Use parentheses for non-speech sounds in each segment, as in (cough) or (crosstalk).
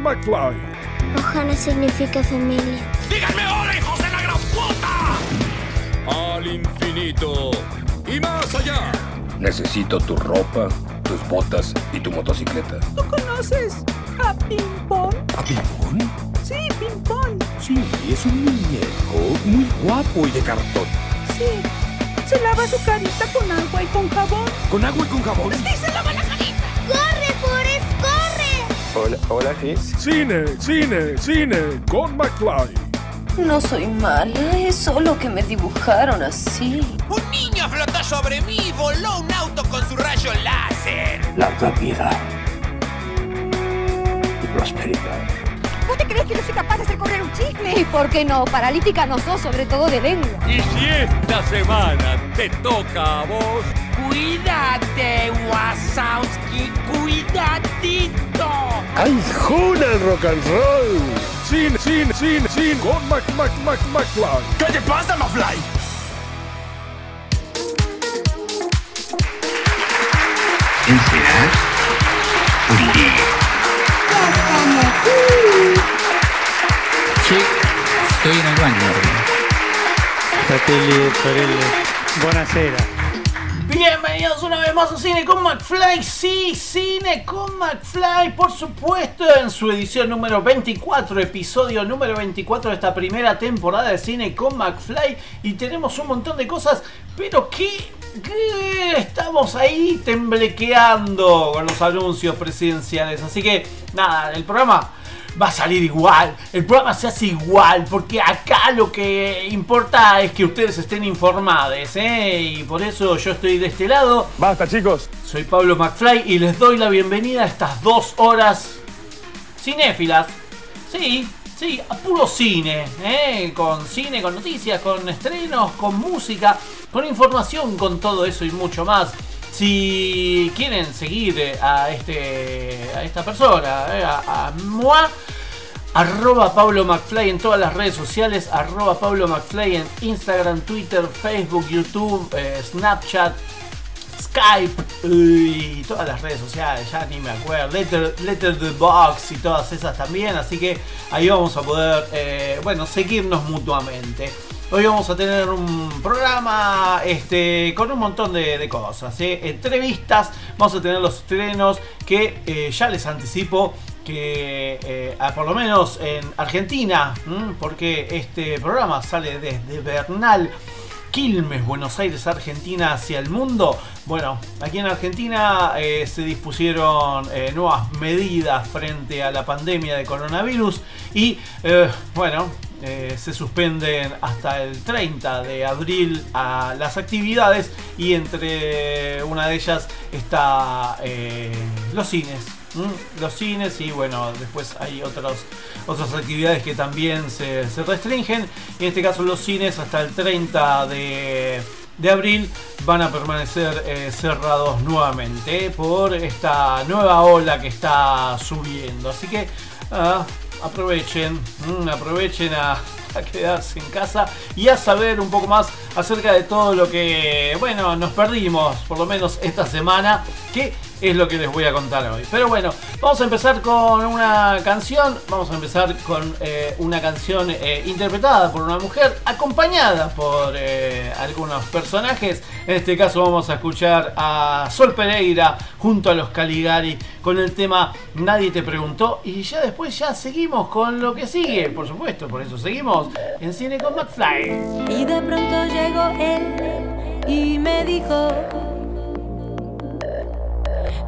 McFly. Ohana significa familia. ¡Díganme ahora, hijos de la gran puta! Al infinito y más allá. Necesito tu ropa, tus botas y tu motocicleta. ¿Tú conoces a Pimpón? ¿A Pimpón? Sí, Pimpón. Sí, es un muñeco muy guapo y de cartón. Sí. Se lava su carita con agua y con jabón. ¿Con agua y con jabón? Sí, se lava la Hola, hola, Chris. Cine, cine, cine con McFly. No soy mala, es solo que me dibujaron así. Un niño flotó sobre mí y voló un auto con su rayo láser. Larga vida y prosperidad. ¿Vos te crees que no soy capaz de hacer correr un chisme? ¿Y por qué no? Paralítica no sos, sobre todo de lengua. Y si esta semana te toca a vos, Cuídate, Wasowski, ¡Ay, juna el rock and roll! Cine, cine, cine, cine con Mac, Mac, Mac, McFly. ¿Qué te pasa, Mafly? Sí, estoy en el baño. Fratelli, sorelle, buonasera. Bienvenidos una vez más a Cine con McFly. Sí, Cine con McFly, por supuesto, en su edición número 24, episodio número 24 de esta primera temporada de Cine con McFly. Y tenemos un montón de cosas, pero que, estamos ahí temblequeando con los anuncios presidenciales. Así que, nada, el programa va a salir igual, el programa se hace igual, porque acá lo que importa es que ustedes estén informados, ¿eh? Y por eso yo estoy de este lado. Basta, chicos. Soy Pablo McFly y les doy la bienvenida a estas dos horas cinéfilas. Sí, sí, a puro cine, ¿eh? Con cine, con noticias, con estrenos, con música, con información, con todo eso y mucho más. Si quieren seguir eh, a este a esta persona, eh, a, a moi, arroba Pablo McFly en todas las redes sociales, arroba Pablo McFly en Instagram, Twitter, Facebook, YouTube, eh, Snapchat, Skype y todas las redes sociales, ya ni me acuerdo, Letter, Letter the Box y todas esas también, así que ahí vamos a poder, bueno, seguirnos mutuamente. Hoy vamos a tener un programa este, con un montón de, cosas, ¿eh? entrevistas, vamos a tener los estrenos que eh, ya les anticipo que eh, por lo menos en Argentina, porque este programa sale desde Bernal, Quilmes, Buenos Aires, Argentina hacia el mundo. Bueno, aquí en Argentina se dispusieron nuevas medidas frente a la pandemia de coronavirus y bueno, eh, se suspenden hasta el 30 de abril a las actividades y entre una de ellas está eh, los cines. Los cines y bueno, después hay otros, otras actividades que también se, restringen. En este caso los cines hasta el 30 de, abril van a permanecer eh, cerrados nuevamente por esta nueva ola que está subiendo. Así que ah, aprovechen, mm, aprovechen a, a quedarse en casa y a saber un poco más acerca de todo lo que, bueno, nos perdimos, por lo menos esta semana, que es lo que les voy a contar hoy. Pero bueno, vamos a empezar con una canción, vamos a empezar con eh, una canción eh, interpretada por una mujer, acompañada por eh, algunos personajes. En este caso vamos a escuchar a Sol Pereira junto a los Caligari con el tema Nadie te preguntó y ya después ya seguimos con lo que sigue, por supuesto, por eso seguimos en Cine con McFly. Y de pronto llegó él y me dijo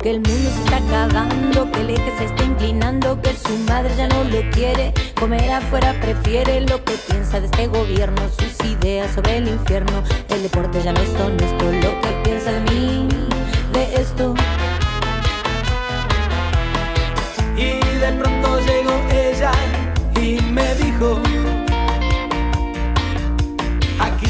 que el mundo se está acabando, que el eje se está inclinando, que su madre ya no lo quiere, comer afuera prefiere lo que piensa de este gobierno, sus ideas sobre el infierno, el deporte ya no es honesto, lo que piensa de mí, de esto. Y de pronto llegó ella y me dijo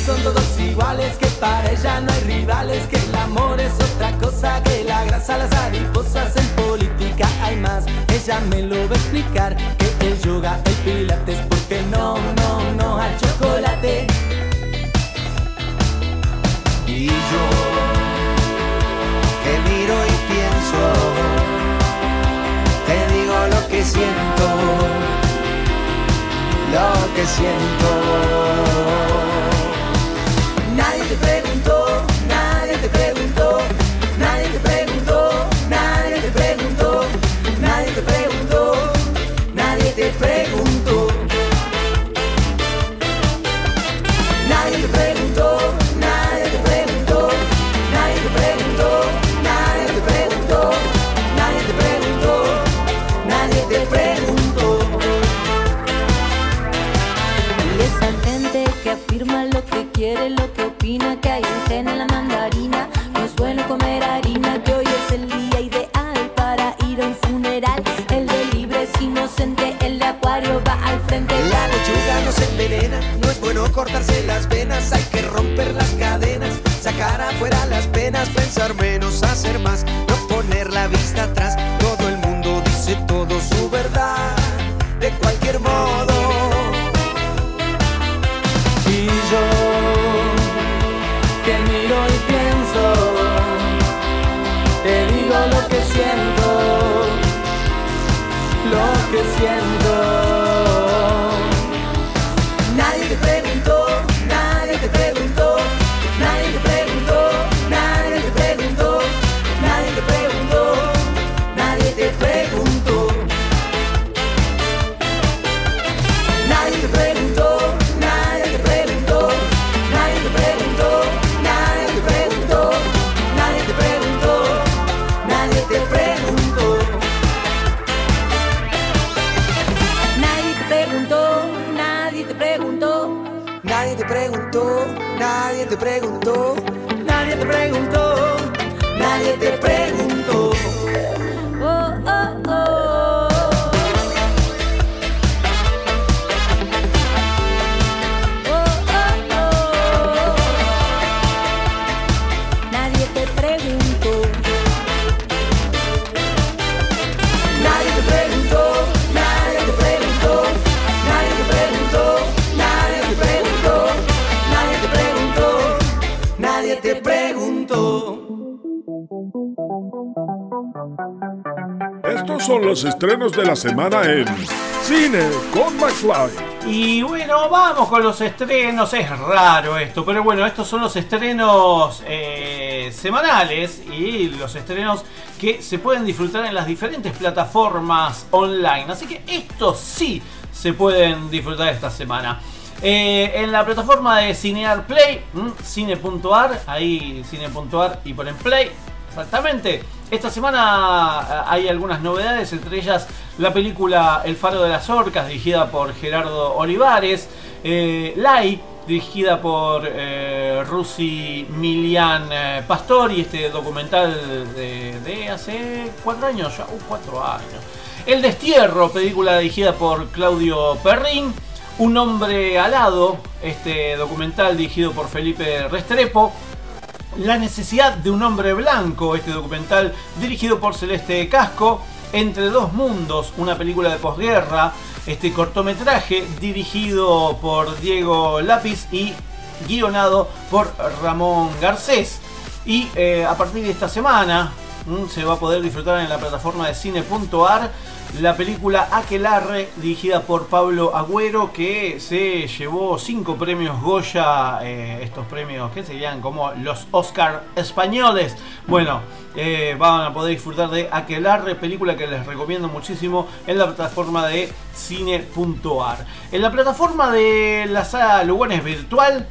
son todos iguales, que para ella no hay rivales, que el amor es otra cosa, que la grasa, las mariposas en política hay más. Ella me lo va a explicar, que el yoga, el pilates, porque no, no, no al chocolate. Y yo, que miro y pienso, te digo lo que siento, lo que siento. Lo que opina, que hay gen en la mandarina. No es bueno comer harina, que hoy es el día ideal para ir a un funeral. El de libre es inocente, el de acuario va al frente. La lechuga no se envenena, no es bueno cortarse las venas, hay que romper las cadenas, sacar afuera las penas, pensar menos, hacer más, de la semana en Cine con McFly. Y bueno, vamos con los estrenos. Es raro esto, pero bueno, estos son los estrenos eh, semanales y los estrenos que se pueden disfrutar en las diferentes plataformas online. Así que estos sí se pueden disfrutar esta semana. Eh, en la plataforma de Cinear Play, cine.ar, ahí cine.ar y ponen play. Exactamente. Esta semana eh, hay algunas novedades, entre ellas la película El Faro de las Orcas, dirigida por Gerardo Olivares, eh, Lai, dirigida por eh, Rusi Milian eh, Pastori, este documental de, hace cuatro años, ya, uh, cuatro años. El Destierro, película dirigida por Claudio Perrin. Un hombre alado, este documental dirigido por Felipe Restrepo. La necesidad de un hombre blanco, este documental dirigido por Celeste Casco. Entre dos mundos, una película de posguerra, este cortometraje dirigido por Diego Lápiz y guionado por Ramón Garcés. Y eh, a partir de esta semana mm, se va a poder disfrutar en la plataforma de cine.ar la película Aquelarre, dirigida por Pablo Agüero, que se llevó cinco premios Goya, eh, estos premios que serían como los Oscar españoles. Bueno, eh, van a poder disfrutar de Aquelarre, película que les recomiendo muchísimo en la plataforma de cine.ar. En la plataforma de la sala Lugones virtual,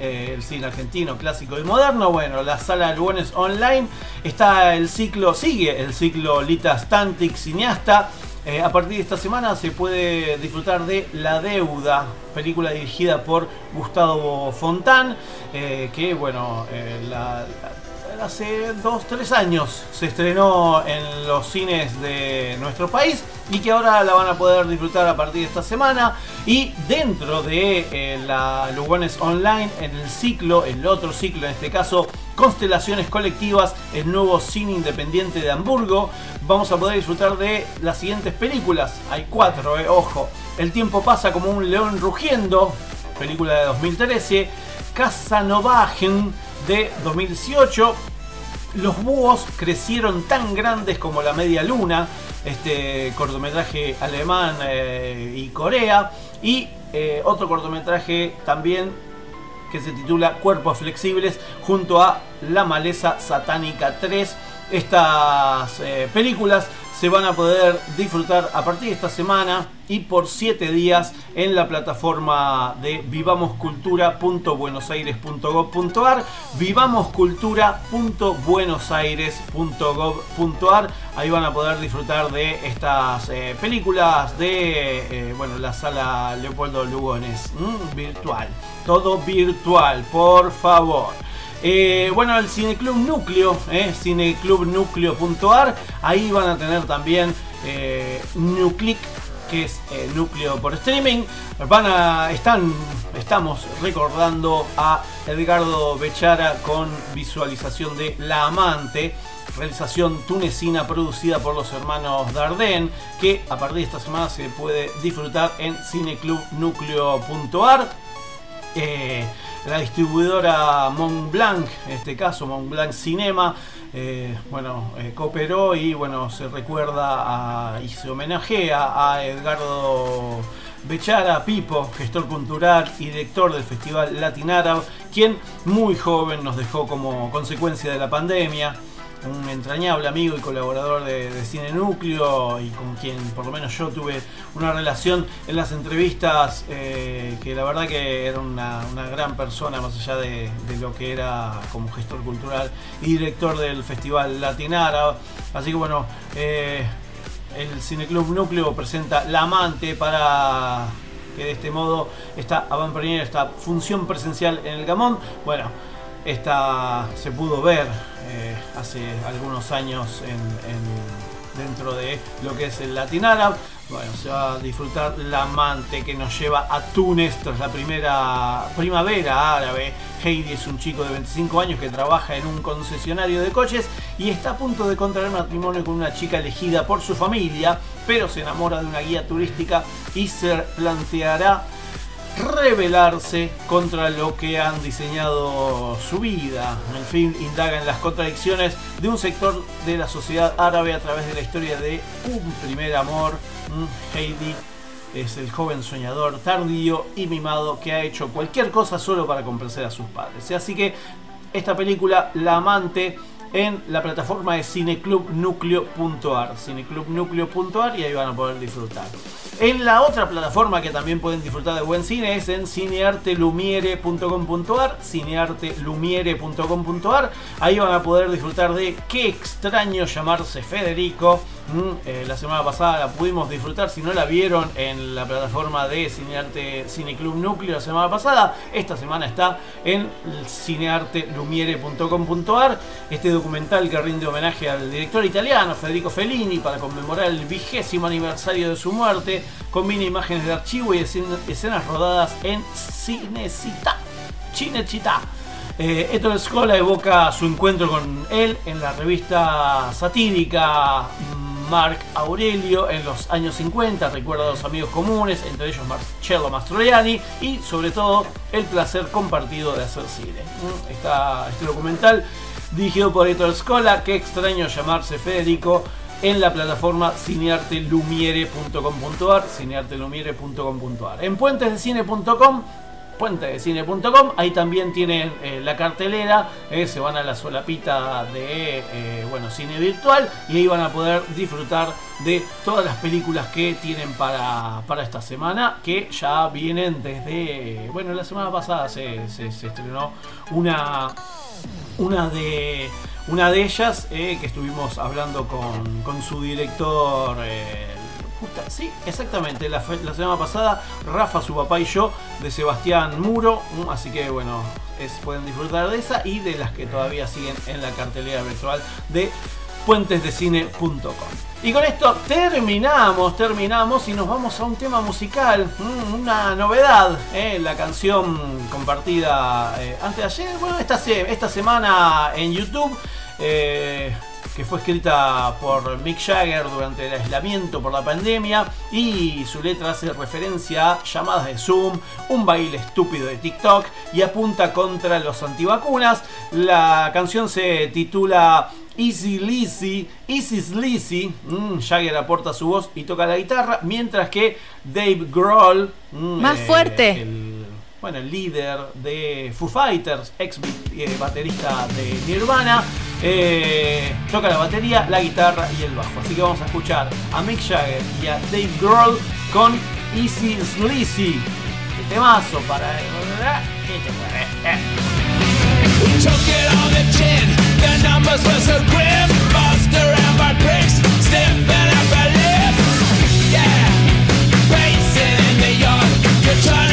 eh, el cine argentino clásico y moderno, bueno, la sala Lugones online, está el ciclo, sigue el ciclo Lita Stantic cineasta. Eh, a partir de esta semana se puede disfrutar de La Deuda, película dirigida por Gustavo Fontán, que bueno, la- hace dos, tres años se estrenó en los cines de nuestro país y que ahora la van a poder disfrutar a partir de esta semana. Y dentro de eh, la Lugones Online, en el ciclo, el otro ciclo en este caso, Constelaciones Colectivas, el nuevo cine independiente de Hamburgo, vamos a poder disfrutar de las siguientes películas. Hay cuatro, eh, ojo. El tiempo pasa como un león rugiendo, película de 2013. Casanovagen de 2018. Los búhos crecieron tan grandes como la media luna. este cortometraje alemán eh, y Corea. Y eh, otro cortometraje también que se titula Cuerpos Flexibles junto a La Maleza Satánica 3. Estas eh, películas se van a poder disfrutar a partir de esta semana y por 7 días en la plataforma de vivamoscultura.buenosaires.gov.ar vivamoscultura.buenosaires.gov.ar ahí van a poder disfrutar de estas eh, películas de eh, bueno la sala Leopoldo Lugones mm, virtual todo virtual por favor eh, bueno, el Cineclub Núcleo, eh, cineclubnucleo.ar, ahí van a tener también eh, Nuclick, que es eh, núcleo por streaming. Van a, están, estamos recordando a Edgardo Bechara con visualización de La Amante realización tunecina producida por los hermanos Dardenne, que a partir de esta semana se puede disfrutar en cineclubnucleo.ar. Eh, la distribuidora Montblanc, en este caso Montblanc Cinema, eh, bueno, eh, cooperó y bueno, se recuerda a, y se homenajea a Edgardo Bechara Pipo, gestor cultural y director del Festival Latin Arab, quien muy joven nos dejó como consecuencia de la pandemia un entrañable amigo y colaborador de, Cine Núcleo y con quien por lo menos yo tuve una relación en las entrevistas eh, que la verdad que era una, gran persona más allá de, lo que era como gestor cultural y director del Festival Latinara. Así que bueno, eh, el Cineclub Núcleo presenta La Amante para que de este modo esta avant esta función presencial en el Gamón, bueno, esta se pudo ver eh, hace algunos años dentro de lo que es el Latin Arab. Bueno, se va a disfrutar la amante que nos lleva a Túnez tras la primera primavera árabe. Heidi es un chico de 25 años que trabaja en un concesionario de coches y está a punto de contraer matrimonio con una chica elegida por su familia, pero se enamora de una guía turística y se planteará rebelarse contra lo que han diseñado su vida. El film indaga en las contradicciones de un sector de la sociedad árabe a través de la historia de un primer amor. Mm, Heidi es el joven soñador tardío y mimado que ha hecho cualquier cosa solo para complacer a sus padres. Así que esta película, La Amante, en la plataforma de cineclubnucleo.ar. Cineclubnucleo.ar y ahí van a poder disfrutar. En la otra plataforma que también pueden disfrutar de buen cine es en cineartelumiere.com.ar. Cineartelumiere.com.ar. Ahí van a poder disfrutar de Qué extraño llamarse Federico. Mm, eh, la semana pasada la pudimos disfrutar. Si no la vieron en la plataforma de Cinearte Cineclub Núcleo la semana pasada, esta semana está en cineartelumiere.com.ar. Este documental que rinde homenaje al director italiano Federico Fellini para conmemorar el vigésimo aniversario de su muerte. Combina imágenes de archivo y escenas rodadas en Cinecita. Cinecita. Eh, Héctor Scola evoca su encuentro con él en la revista satírica Mark Aurelio en los años 50, recuerda a los amigos comunes, entre ellos Marcello Mastroianni y sobre todo el placer compartido de hacer cine. Mm, está este documental dirigido por Héctor Scola, qué extraño llamarse Federico, en la plataforma cineartelumiere.com.ar, cineartelumiere.com.ar. En puentesdecine.com puentedecine.com. Ahí también tienen eh, la cartelera, eh, se van a la solapita de eh, bueno, cine virtual y ahí van a poder disfrutar de todas las películas que tienen para, para esta semana, que ya vienen desde, bueno, la semana pasada se, estrenó una, una de... Una de ellas, que estuvimos hablando con, con su director sí, exactamente. La, semana pasada, Rafa, su papá y yo, de Sebastián Muro. Mm, así que bueno, pueden disfrutar de esa y de las que todavía siguen en la cartelera virtual de puentesdecine.com. Y con esto terminamos, terminamos y nos vamos a un tema musical, mm, una novedad, eh, la canción compartida eh, antes de ayer, bueno, esta, esta semana en YouTube. Eh, que fue escrita por Mick Jagger durante el aislamiento por la pandemia y su letra hace referencia a llamadas de Zoom, un baile estúpido de TikTok y apunta contra los antivacunas. La canción se titula Easy Lizzy, Easy Sleazy, mm, Jagger aporta su voz y toca la guitarra, mientras que Dave Grohl, mm, Más eh, fuerte. el, bueno, el líder de Foo Fighters, ex eh, baterista de Nirvana, eh, toca la batería, la guitarra y el bajo. Así que vamos a escuchar a Mick Jagger y a Dave Grohl con Easy Sleazy. El temazo para... We took it on the chin. The numbers were so grim. Our lips. Yeah, pacing in the yard.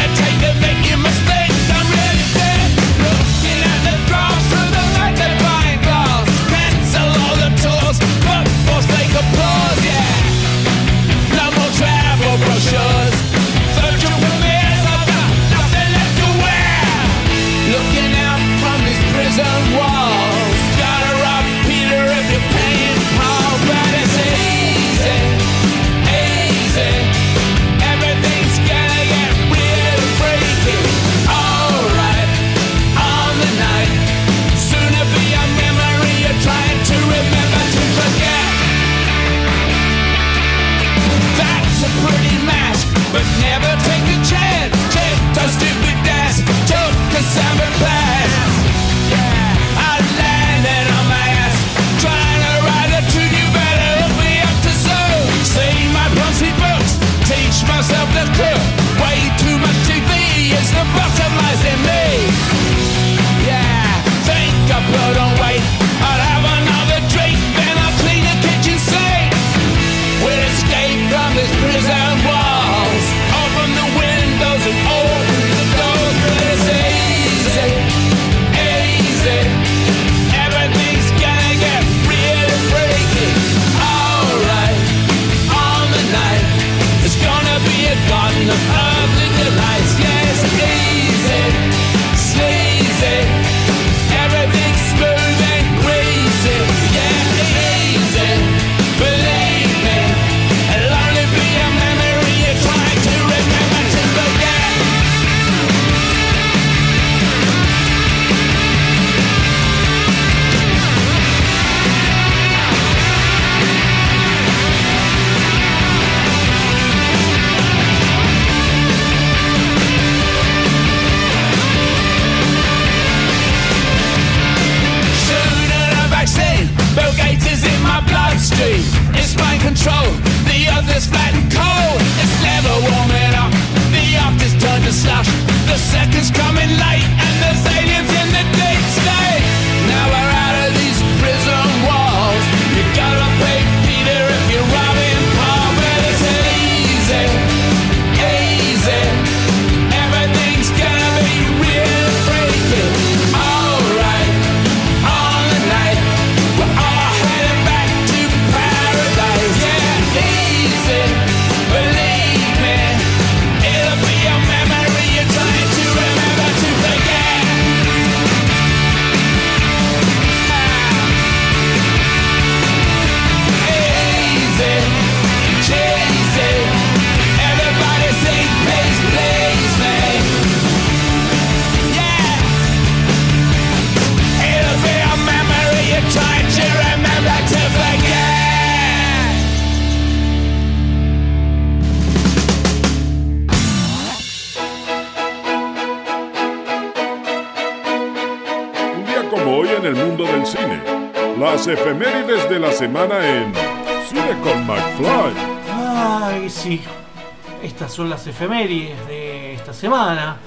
Efemérides de esta semana.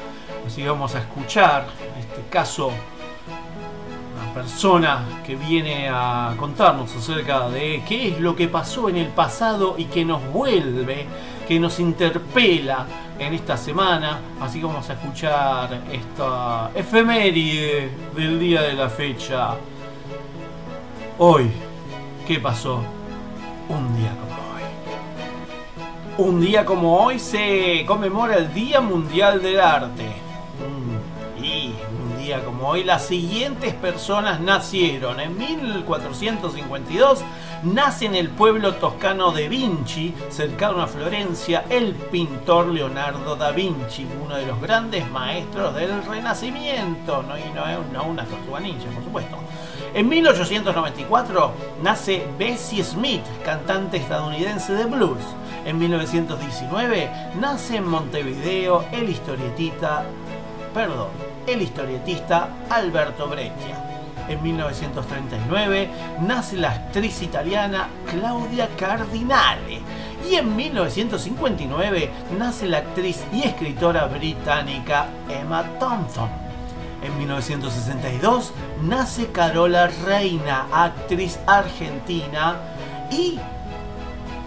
Así vamos a escuchar, en este caso, una persona que viene a contarnos acerca de qué es lo que pasó en el pasado y que nos vuelve, que nos interpela en esta semana. Así que vamos a escuchar esta efeméride del día de la fecha. Hoy, ¿qué pasó? Un día como hoy se conmemora el Día Mundial del Arte. Y un día como hoy las siguientes personas nacieron. En 1452 nace en el pueblo toscano de Vinci, cercano a Florencia, el pintor Leonardo da Vinci, uno de los grandes maestros del Renacimiento. No, y no, no una tortuga ninja, por supuesto. En 1894 nace Bessie Smith, cantante estadounidense de blues. En 1919 nace en Montevideo el historietista, perdón, el historietista Alberto Breccia. En 1939 nace la actriz italiana Claudia Cardinale. Y en 1959 nace la actriz y escritora británica Emma Thompson. En 1962 nace Carola Reina, actriz argentina y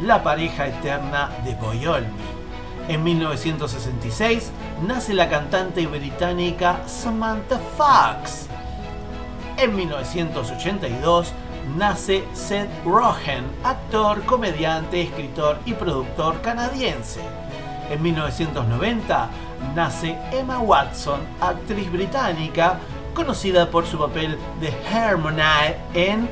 la pareja eterna de Boyolmi. En 1966 nace la cantante británica Samantha Fox. En 1982 nace Seth Rogen, actor, comediante, escritor y productor canadiense. En 1990 nace Emma Watson, actriz británica, conocida por su papel de Hermione en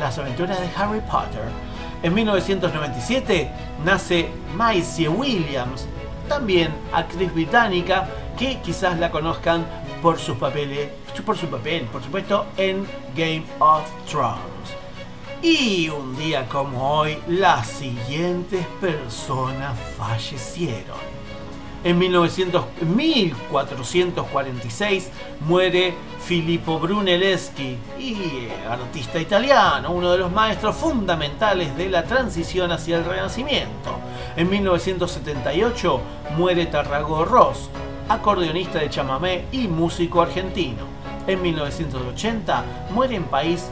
Las aventuras de Harry Potter. En 1997 nace Maisie Williams, también actriz británica, que quizás la conozcan por por su papel, por supuesto, en Game of Thrones. Y un día como hoy, las siguientes personas fallecieron. En 1900 1446 muere Filippo Brunelleschi, y artista italiano, uno de los maestros fundamentales de la transición hacia el Renacimiento. En 1978 muere Tarrago Ross, acordeonista de chamamé y músico argentino. En 1980 muere en país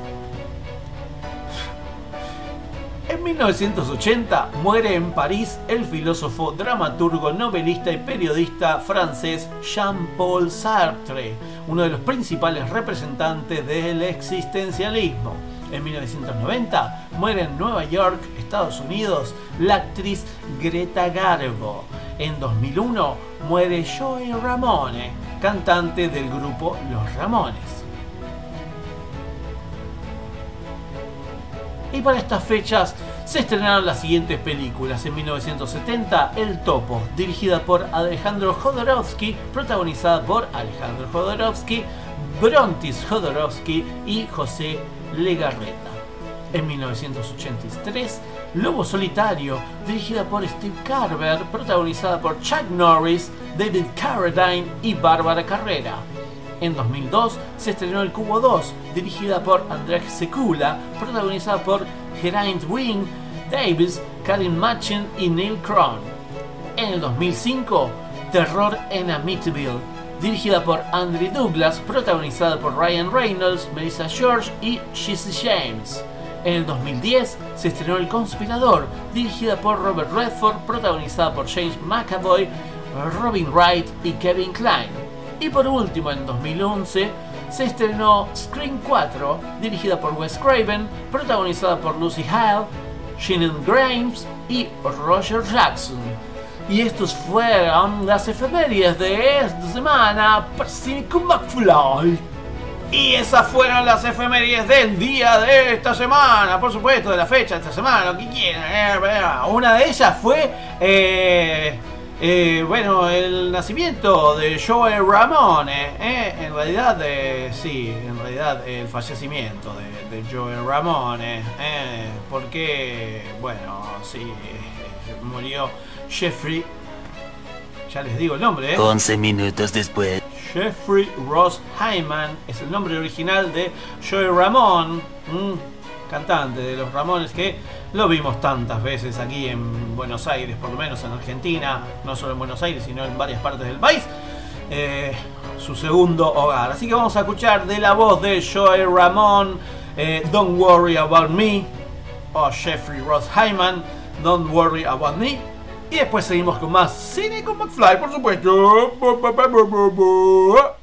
en 1980 muere en París el filósofo, dramaturgo, novelista y periodista francés Jean-Paul Sartre, uno de los principales representantes del existencialismo. En 1990 muere en Nueva York, Estados Unidos, la actriz Greta Garbo. En 2001 muere Joey Ramone, cantante del grupo Los Ramones. Y para estas fechas se estrenaron las siguientes películas. En 1970, El Topo, dirigida por Alejandro Jodorowsky, protagonizada por Alejandro Jodorowsky, Brontis Jodorowsky y José Legarreta. En 1983, Lobo Solitario, dirigida por Steve Carver, protagonizada por Chuck Norris, David Carradine y Bárbara Carrera. En 2002 se estrenó El Cubo 2, dirigida por Andrzej Sekula, protagonizada por Geraint Wing, Davis, Karin Machen y Neil Krohn. En el 2005, Terror en Amityville, dirigida por Andrew Douglas, protagonizada por Ryan Reynolds, Melissa George y Jesse James. En el 2010 se estrenó El Conspirador, dirigida por Robert Redford, protagonizada por James McAvoy, Robin Wright y Kevin Kline. Y por último, en 2011, se estrenó Scream 4, dirigida por Wes Craven, protagonizada por Lucy Hale, Shannon Grimes y Roger Jackson. Y estos fueron las efemérides de esta semana para McFly. Y esas fueron las efemérides del día de esta semana, por supuesto, de la fecha de esta semana, lo que. Eh, Una de ellas fue eh, eh, bueno, el nacimiento de Joey Ramone, eh, en realidad, eh, sí, en realidad el fallecimiento de, de Joey Ramone, eh, porque, bueno, sí, murió Jeffrey, ya les digo el nombre, 11 minutos después. Jeffrey Ross Hyman es el nombre original de Joey Ramone, cantante de los Ramones que lo vimos tantas veces aquí en Buenos Aires, por lo menos en Argentina, no solo en Buenos Aires, sino en varias partes del país. Eh, su segundo hogar. Así que vamos a escuchar de la voz de Joey Ramón, eh, Don't Worry About Me, o Jeffrey Ross Hyman, Don't Worry About Me. Y después seguimos con más cine con McFly, por supuesto.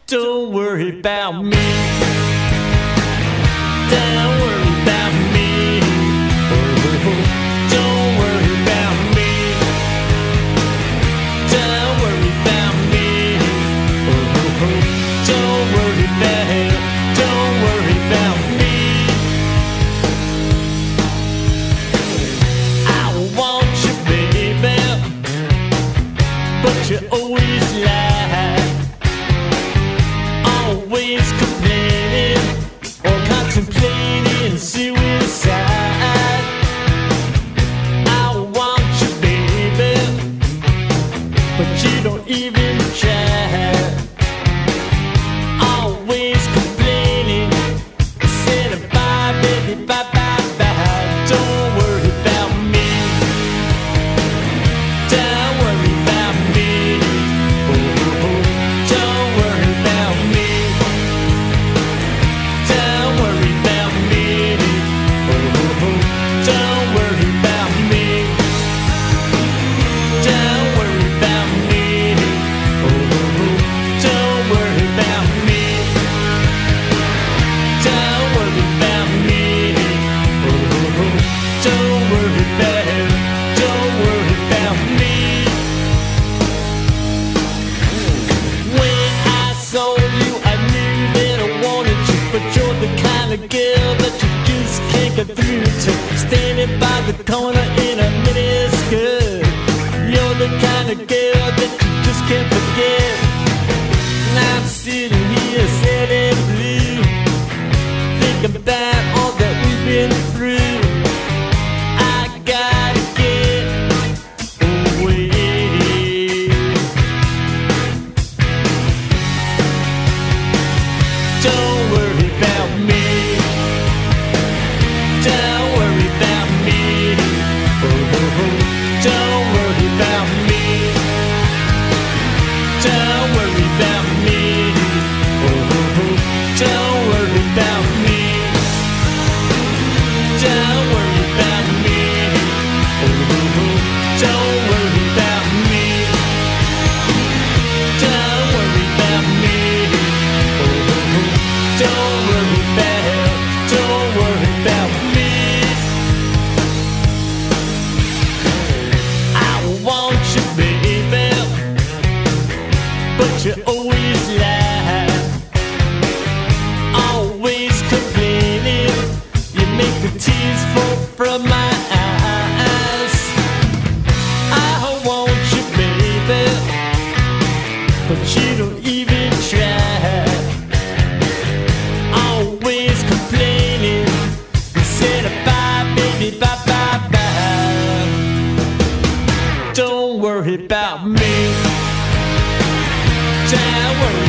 Don't worry about me. the corner Don't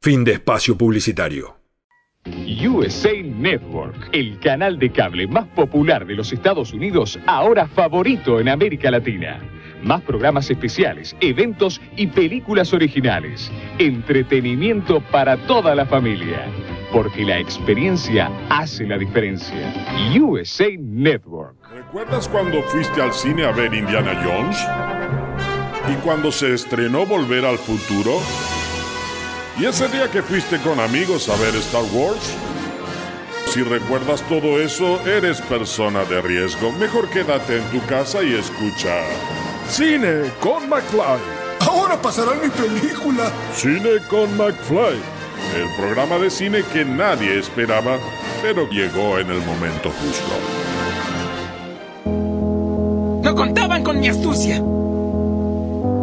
Fin de espacio publicitario. USA Network, el canal de cable más popular de los Estados Unidos, ahora favorito en América Latina. Más programas especiales, eventos y películas originales. Entretenimiento para toda la familia. Porque la experiencia hace la diferencia. USA Network. ¿Recuerdas cuando fuiste al cine a ver Indiana Jones? ¿Y cuando se estrenó Volver al Futuro? ¿Y ese día que fuiste con amigos a ver Star Wars? Si recuerdas todo eso, eres persona de riesgo. Mejor quédate en tu casa y escucha. Cine con McFly. Ahora pasará mi película. Cine con McFly. El programa de cine que nadie esperaba, pero llegó en el momento justo. No contaban con mi astucia.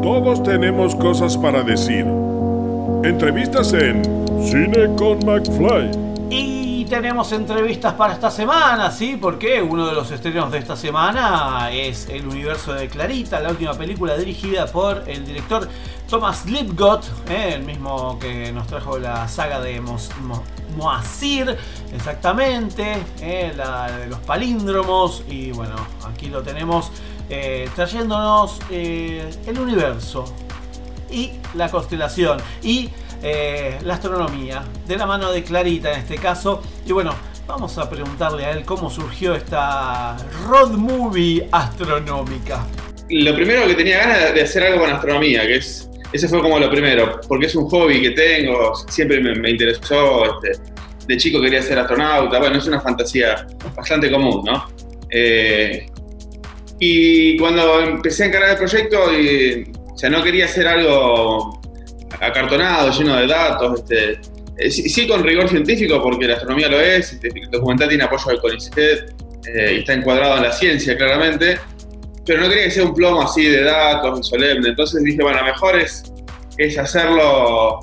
Todos tenemos cosas para decir. Entrevistas en Cine con McFly. Y tenemos entrevistas para esta semana, ¿sí? Porque uno de los estrenos de esta semana es El universo de Clarita, la última película dirigida por el director Thomas Lipgott, ¿eh? el mismo que nos trajo la saga de Mos- Mo- Moasir, exactamente, ¿eh? la de los palíndromos. Y bueno, aquí lo tenemos eh, trayéndonos el universo y la constelación y eh, la astronomía, de la mano de Clarita en este caso. Y bueno, vamos a preguntarle a él cómo surgió esta road movie astronómica. Lo primero que tenía ganas de hacer algo con astronomía, que es. Ese fue como lo primero, porque es un hobby que tengo, siempre me, interesó. este, de chico quería ser astronauta, bueno, es una fantasía bastante común, ¿no? Eh, y cuando empecé a encarar el proyecto, o sea, no quería hacer algo acartonado, lleno de datos, este, eh, sí, con rigor científico, porque la astronomía lo es, este, el documental tiene apoyo del CONICET eh, y está encuadrado en la ciencia claramente, pero no quería que sea un plomo así de datos, solemne, entonces dije, bueno, mejor es, es hacerlo,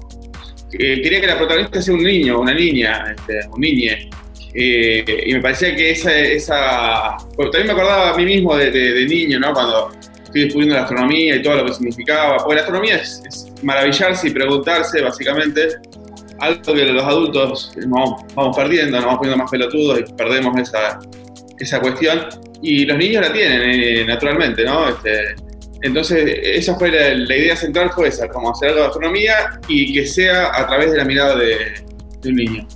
eh, quería que la protagonista sea un niño, una niña, este, un niñe, eh, y me parecía que esa, esa también me acordaba a mí mismo de, de- de niño, ¿no? Cuando estoy descubriendo la astronomía y todo lo que significaba, porque la astronomía es, es maravillarse y preguntarse, básicamente, algo que los adultos vamos perdiendo, nos vamos poniendo más pelotudos y perdemos esa, esa cuestión. Y los niños la tienen, eh, naturalmente, ¿no? Este, entonces, esa fue la, la idea central, fue esa, como hacer algo de astronomía y que sea a través de la mirada de, de un niño.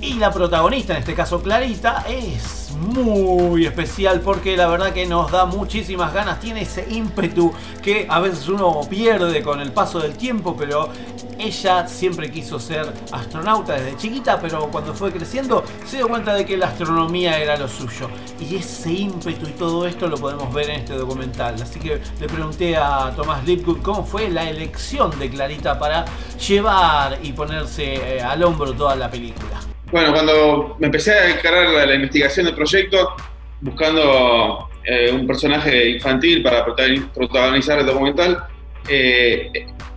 Y la protagonista, en este caso Clarita, es muy especial porque la verdad que nos da muchísimas ganas, tiene ese ímpetu que a veces uno pierde con el paso del tiempo, pero ella siempre quiso ser astronauta desde chiquita, pero cuando fue creciendo se dio cuenta de que la astronomía era lo suyo. Y ese ímpetu y todo esto lo podemos ver en este documental. Así que le pregunté a Tomás Lipgood cómo fue la elección de Clarita para llevar y ponerse eh, al hombro toda la película. Bueno, cuando me empecé a encarar la, la investigación del proyecto, buscando eh, un personaje infantil para protagoni- protagonizar el documental, eh,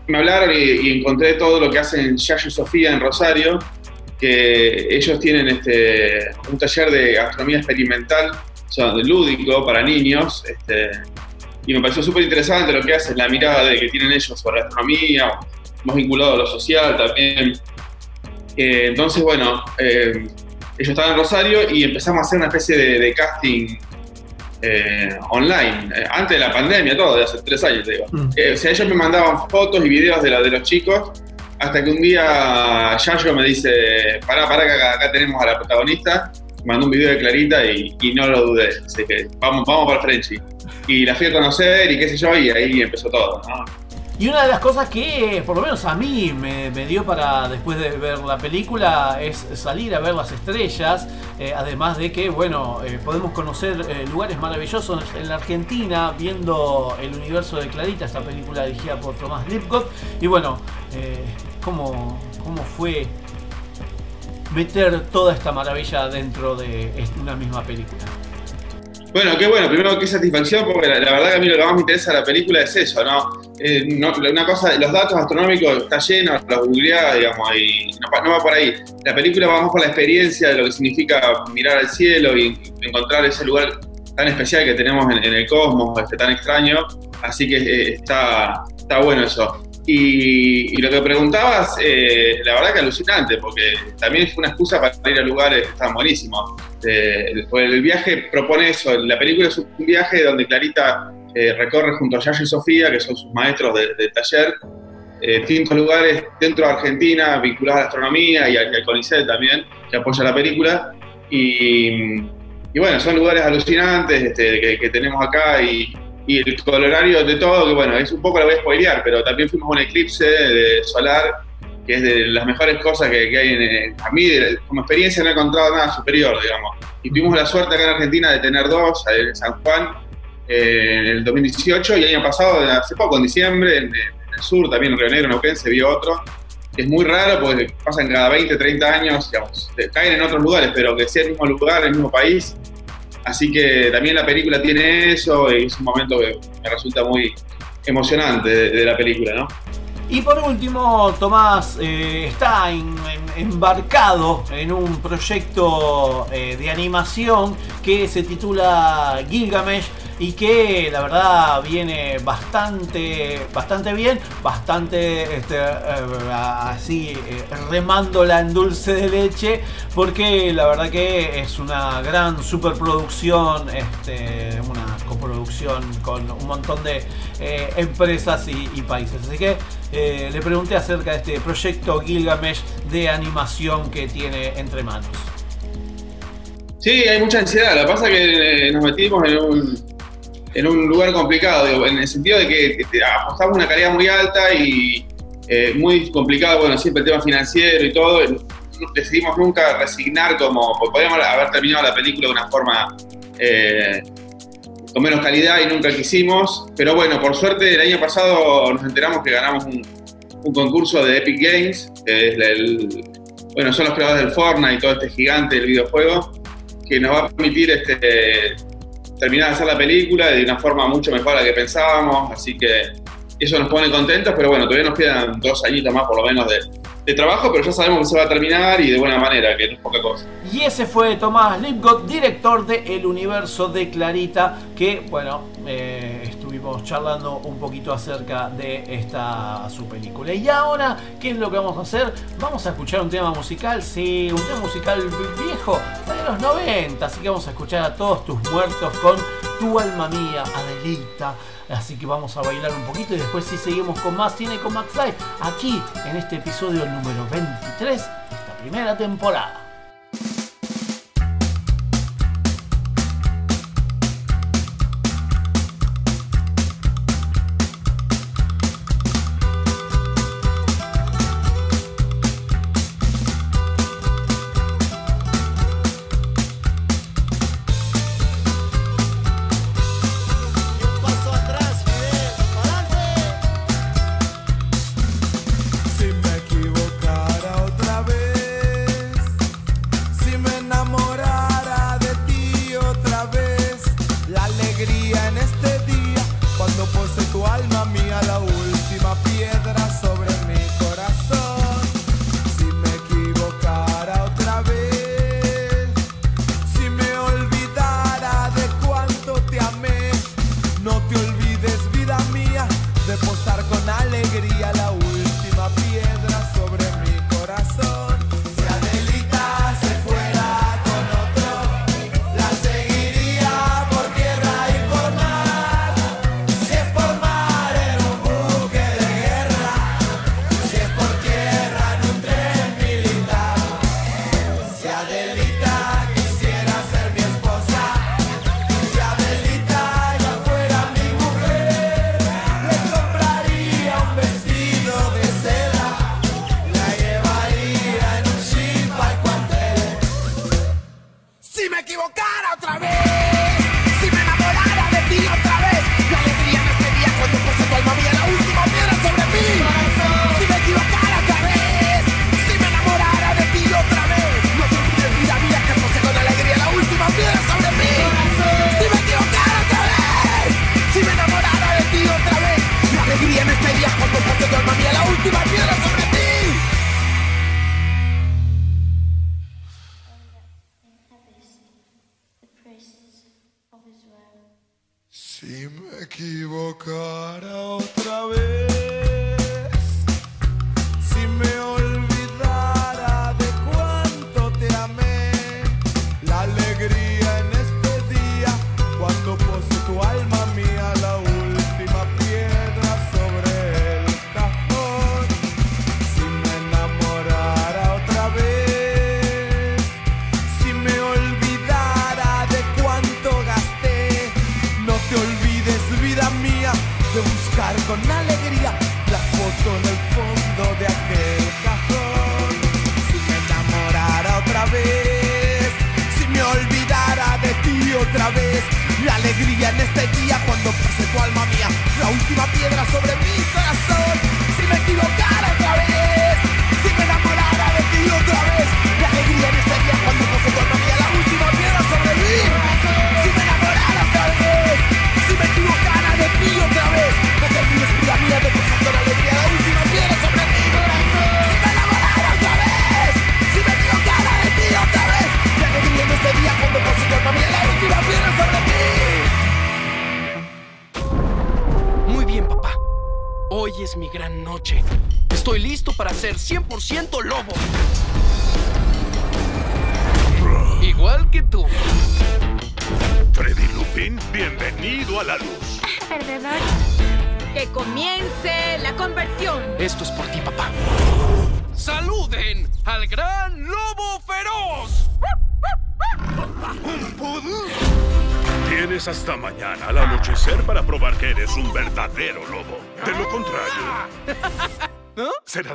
me hablaron y, encontré todo lo que hacen Yayo y Sofía en Rosario, que ellos tienen este, un taller de astronomía experimental, o sea, de lúdico para niños, este, y me pareció súper interesante lo que hacen, la mirada de que tienen ellos sobre la astronomía, más vinculado a lo social también. Eh, entonces, bueno, eh, ellos estaban en Rosario y empezamos a hacer una especie de, de casting eh, online, eh, antes de la pandemia, todo, de hace tres años, te digo. Eh, o sea, ellos me mandaban fotos y videos de, la, de los chicos, hasta que un día Yayo me dice, pará, pará, que acá, acá tenemos a la protagonista, mandó un video de Clarita y, y no lo dudé, así que vamos, vamos para Frenchy. Y la fui a conocer y qué sé yo, y ahí empezó todo, ¿no? Y una de las cosas que, por lo menos a mí, me, dio para después de ver la película es salir a ver las estrellas. eh, además de que, bueno, eh, podemos conocer eh, lugares maravillosos en la Argentina viendo el universo de Clarita, esta película dirigida por Tomás Lipgott. Y bueno, ¿cómo, ¿cómo fue meter toda esta maravilla dentro de una misma película? Bueno, qué bueno, primero qué satisfacción, porque la, verdad que a mí lo que más me interesa de la película es eso, ¿no? Eh, una cosa, los datos astronómicos está lleno, los googleás, digamos, y no, no va por ahí. La película va más por la experiencia de lo que significa mirar al cielo y encontrar ese lugar tan especial que tenemos en, en el cosmos, este, tan extraño, así que eh, está, está bueno eso. Y, y lo que preguntabas, eh, la verdad que alucinante, porque también fue una excusa para ir a lugares que están buenísimos. Eh, el, viaje propone eso, la película es un viaje donde Clarita eh, recorre junto a Yayo y Sofía, que son sus maestros de- del taller, eh, distintos lugares dentro de Argentina vinculados a la astronomía y al, y al CONICET también, que apoya la película. Y, y bueno, son lugares alucinantes este, que, que tenemos acá y, y el colorario de todo, que bueno, es un poco lo voy a spoilear, pero también fuimos a un eclipse de solar, que es de las mejores cosas que, que hay en, en- a mí como experiencia no he encontrado nada superior, digamos. Y tuvimos la suerte acá en Argentina de tener dos, en San Juan eh, en el 2018 y el año pasado, hace poco, en diciembre, en, en el sur, también en Río Negro, en Neuquén, se vio otro. Es muy raro porque pasan cada 20, 30 años, digamos, eh, caen en otros lugares, pero que sea el mismo lugar, el mismo país. Así que también la película tiene eso y es un momento que me resulta muy, emocionante de, la película, ¿no? Y por último, Tomás eh, está embarcado en un proyecto eh, de animación que se titula Gilgamesh y que la verdad viene bastante, bastante bien, bastante este, eh, así eh, remándola en dulce de leche, porque la verdad que es una gran superproducción, este, una coproducción con un montón de eh, empresas y, países. Así que eh, le pregunté acerca de este proyecto Gilgamesh de animación que tiene entre manos. Sí, hay mucha ansiedad. Que pasa es que nos metimos en un, en un lugar complicado, en el sentido de que apostamos una calidad muy alta y eh, muy complicado, bueno, siempre el tema financiero y todo. decidimos nunca resignar como, porque podíamos haber terminado la película de una forma eh, con menos calidad y nunca quisimos. Pero bueno, por suerte el año pasado nos enteramos que ganamos un, un concurso de Epic Games, que es el, bueno, son los creadores del Fortnite y todo este gigante del videojuego, que nos va a permitir este, terminar de hacer la película de una forma mucho mejor a la que pensábamos, así que eso nos pone contentos, pero bueno, todavía nos quedan dos añitos más por lo menos de, trabajo, pero ya sabemos que se va a terminar y de buena manera, que no es poca cosa. Y ese fue Tomás Lipgott, director de El Universo de Clarita, que bueno, eh, estuvimos charlando un poquito acerca de esta su película. Y ahora, ¿qué es lo que vamos a hacer? Vamos a escuchar un tema musical, sí, un tema musical viejo de los 90, así que vamos a escuchar a todos tus muertos con Tu alma mía, Adelita. Así que vamos a bailar un poquito y después sí seguimos con más cine con Max Live aquí en este episodio número 23 de esta primera temporada.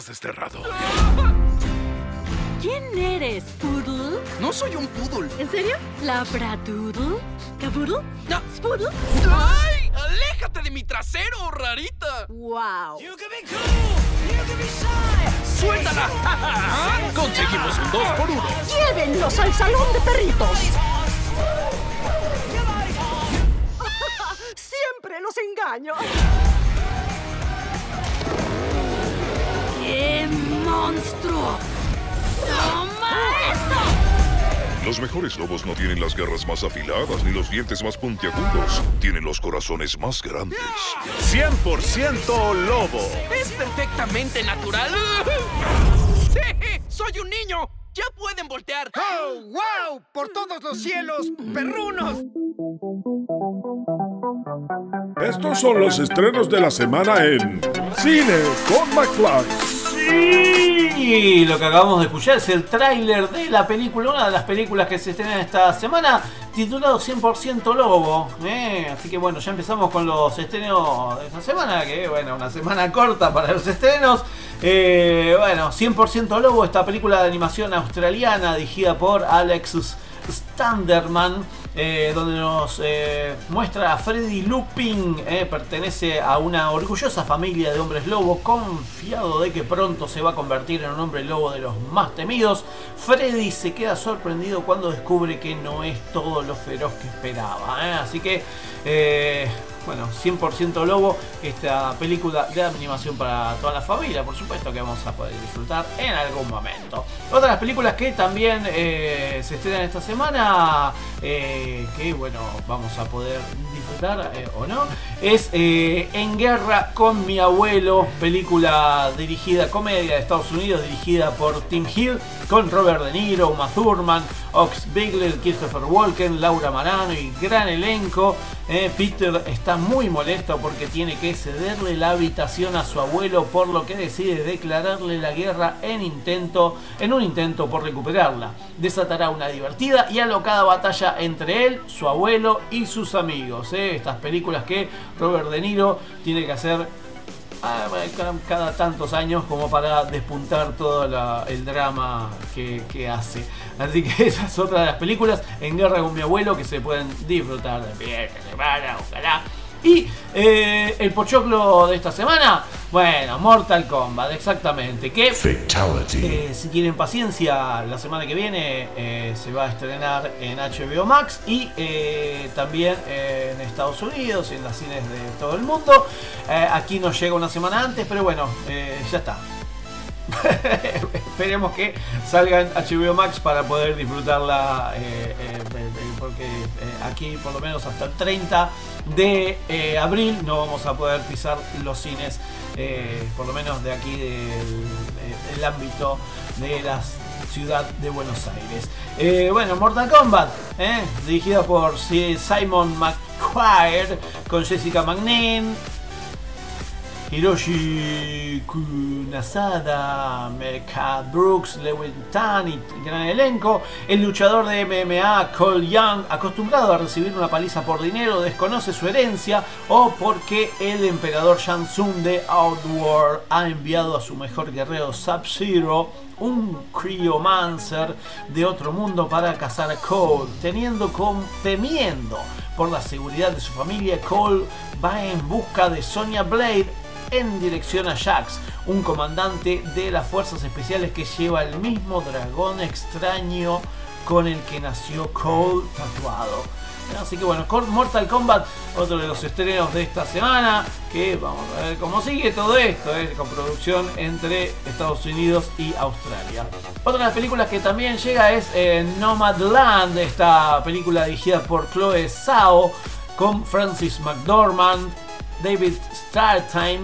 Serás desterrado. ¿Quién eres, Poodle? No soy un poodle. ¿En serio? ¿Labradoodle? ¿Caboodle? No. ¿Spoodle? ¡Ay! ¡Aléjate de mi trasero, rarita! ¡Wow! ¡Suéltala! (laughs) Conseguimos un 2 por 1 ¡Llévenlos al salón de Los mejores lobos no tienen las garras más afiladas ni los dientes más puntiagudos. Tienen los corazones más grandes. 100% lobo. ¡Es perfectamente natural! (laughs) ¡Sí! ¡Soy un niño! ¡Ya pueden voltear! ¡Oh, wow! ¡Por todos los cielos, perrunos! Estos son los estrenos de la semana en Cine con McFly. Sí, lo que acabamos de escuchar es el tráiler de la película, una de las películas que se estrenan esta semana, titulado 100% Lobo. ¿eh? Así que bueno, ya empezamos con los estrenos de esta semana, que bueno, una semana corta para los estrenos. Eh, bueno, 100% Lobo, esta película de animación australiana dirigida por Alex Standerman. Eh, donde nos eh, muestra a Freddy Lupin, eh, pertenece a una orgullosa familia de hombres lobo, confiado de que pronto se va a convertir en un hombre lobo de los más temidos. Freddy se queda sorprendido cuando descubre que no es todo lo feroz que esperaba. Así que, bueno, 100% lobo, esta película de animación para toda la familia, por supuesto que vamos a poder disfrutar en algún momento. Otra de las películas que también se estrenan esta semana, eh, que bueno, vamos a poder disfrutar eh, o no, es eh, En Guerra con mi abuelo, película dirigida, comedia de Estados Unidos, dirigida por Tim Hill, con Robert De Niro, Uma Thurman, Ox Bigler, Christopher Walken, Laura Marano y gran elenco. Eh, Peter está muy molesto porque tiene que cederle la habitación a su abuelo, por lo que decide declararle la guerra en intento, en un intento por recuperarla. Desatará una divertida y alocada batalla entre él, su abuelo y sus amigos. eh. Estas películas que Robert De Niro tiene que hacer ah, ca- cada tantos años como para despuntar todo el drama que, hace. Así que (laughs) esa es otra de las películas en Guerra con mi abuelo que se pueden disfrutar de pie, ojalá. Y eh, el pochoclo de esta semana, bueno, Mortal Kombat, exactamente. Que eh, si tienen paciencia, la semana que viene eh, se va a estrenar en HBO Max y también en Estados Unidos y en las cines de todo el mundo. Aquí nos llega una semana antes, pero bueno, ya está. (laughs) Esperemos que salga en HBO Max para poder disfrutarla, eh, eh, eh, porque aquí por lo menos hasta el 30 de abril no vamos a poder pisar los cines, por lo menos de aquí del el ámbito de la ciudad de Buenos Aires. Bueno, Mortal Kombat, dirigida por Si- Simon McQuire, con Jessica Magnin, Hiroshi Kunasada, Mecca Brooks, Lewin Tan y gran elenco. El luchador de MMA Cole Young, acostumbrado a recibir una paliza por dinero, desconoce su herencia o porque el emperador Shang Tsung de Outworld ha enviado a su mejor guerrero Sub-Zero un cryomancer de otro mundo para cazar a Cole. Teniendo con, temiendo por la seguridad de su familia, Cole va en busca de Sonya Blade en dirección a Jax, un comandante de las fuerzas especiales que lleva el mismo dragón extraño con el que nació Cole tatuado. Así que bueno, Mortal Kombat, otro de los estrenos de esta semana, que vamos a ver cómo sigue todo esto, ¿eh? con producción entre Estados Unidos y Australia. Otra de las películas que también llega es eh, Nomadland, esta película dirigida por Chloe Zhao, con Francis McDormand, David Startime,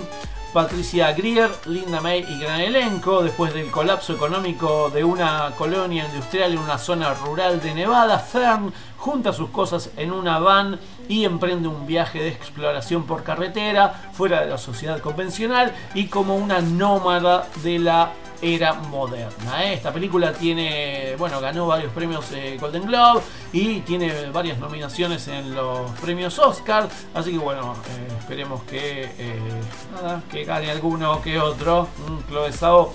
Patricia Greer, Linda May y gran elenco. Después del colapso económico de una colonia industrial en una zona rural de Nevada, Fern junta sus cosas en una van y emprende un viaje de exploración por carretera, fuera de la sociedad convencional y como una nómada de la era moderna. ¿eh? Esta película tiene, bueno, ganó varios premios eh, Golden Globe y tiene varias nominaciones en los premios Oscar, así que bueno, eh, esperemos que, nada, que gane alguno que otro. Mm, Chloe Zhao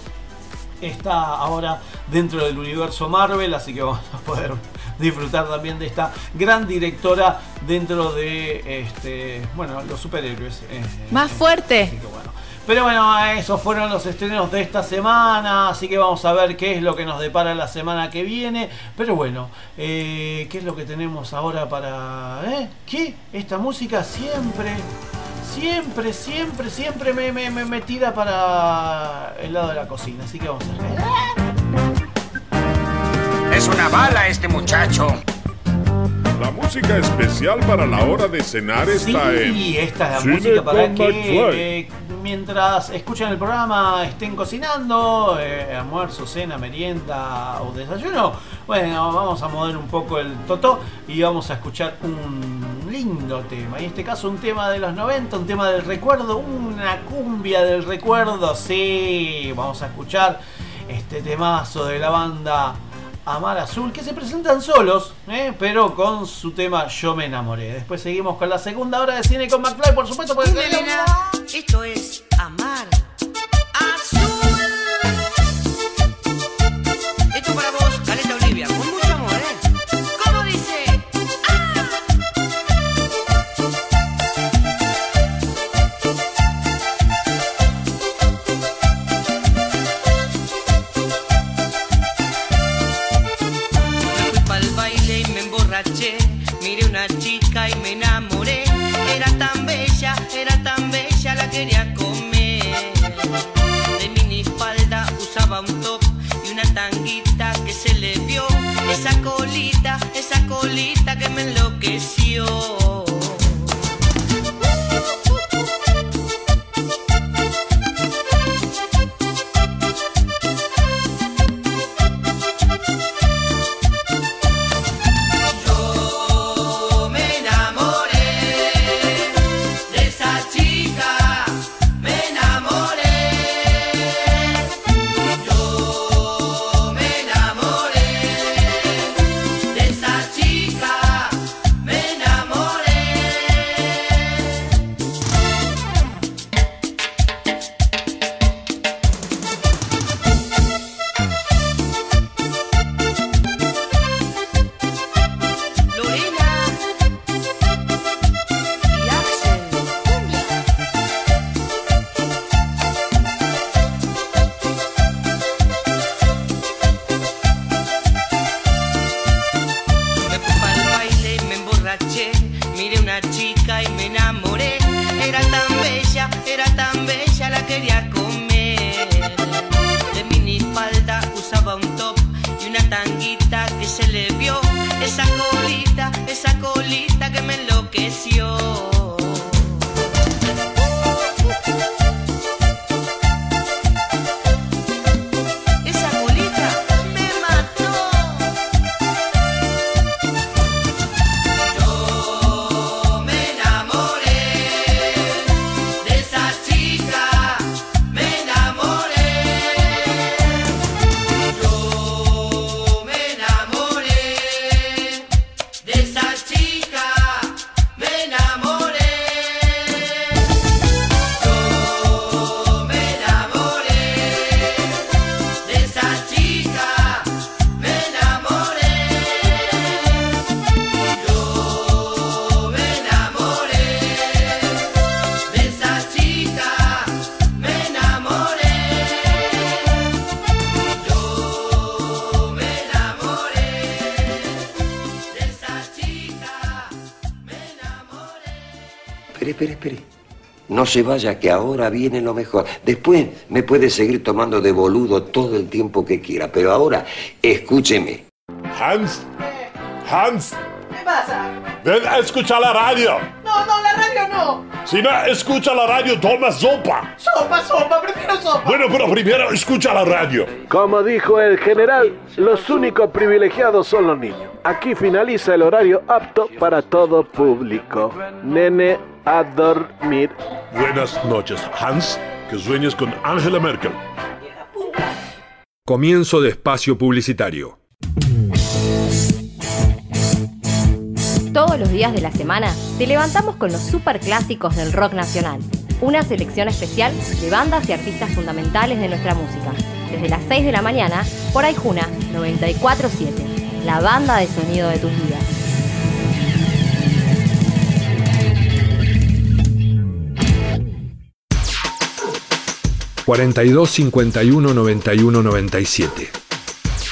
está ahora dentro del universo Marvel, así que vamos a poder disfrutar también de esta gran directora dentro de este, bueno, los superhéroes. Más fuerte. Pero bueno, esos fueron los estrenos de esta semana, así que vamos a ver qué es lo que nos depara la semana que viene. Pero bueno, eh, ¿qué es lo que tenemos ahora para... ¿eh? ¿Qué? Esta música siempre, siempre, siempre, siempre me, me, me- me tira para el lado de la cocina, así que vamos a ver. Es una bala este muchacho. La música especial para la hora de cenar está en. Sí, esta es la Cine música para que mientras escuchan el programa estén cocinando, eh, almuerzo, cena, merienda o desayuno. Bueno, vamos a mover un poco el totó y vamos a escuchar un lindo tema. En este caso un tema de los 90, un tema del recuerdo, una cumbia del recuerdo. Sí, vamos a escuchar este temazo de la banda Amar Azul, que se presentan solos, ¿eh? pero con su tema Yo me enamoré. Después seguimos con la segunda hora de cine con McFly, por supuesto, porque esto es Amar Azul. Usaba un top y una tanguita que se le vio. Esa colita, esa colita que me enloqueció. Se vaya, que ahora viene lo mejor. Después me puede seguir tomando de boludo todo el tiempo que quiera, pero ahora escúcheme. Hans, Hans, ¿Qué pasa? ven a escuchar la radio. No No, la radio no. Si no escucha la radio, toma sopa. Sopa, sopa, prefiero sopa. Bueno, pero primero escucha la radio. Como dijo el general, los únicos privilegiados son los niños. Aquí finaliza el horario apto para todo público. Nene, a dormir. Buenas noches, Hans. Que sueñes con Angela Merkel. Comienzo de espacio publicitario. Todos los días de la semana te levantamos con los superclásicos del rock nacional. Una selección especial de bandas y artistas fundamentales de nuestra música. Desde las 6 de la mañana por Aijuna 947, la banda de sonido de tus vidas. ...42 51 91 97...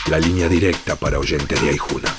...la línea directa para oyentes de Aijuna.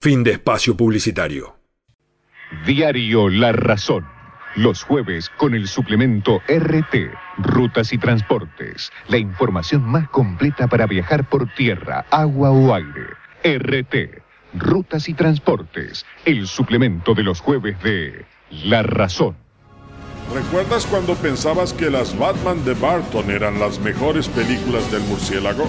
Fin de espacio publicitario. Diario La Razón. Los jueves con el suplemento RT, Rutas y Transportes. La información más completa para viajar por tierra, agua o aire. RT, Rutas y Transportes. El suplemento de los jueves de La Razón. ¿Recuerdas cuando pensabas que las Batman de Barton eran las mejores películas del murciélago?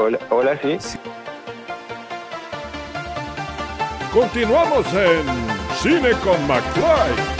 Hola, hola, sí. Continuamos en Cine con McFly.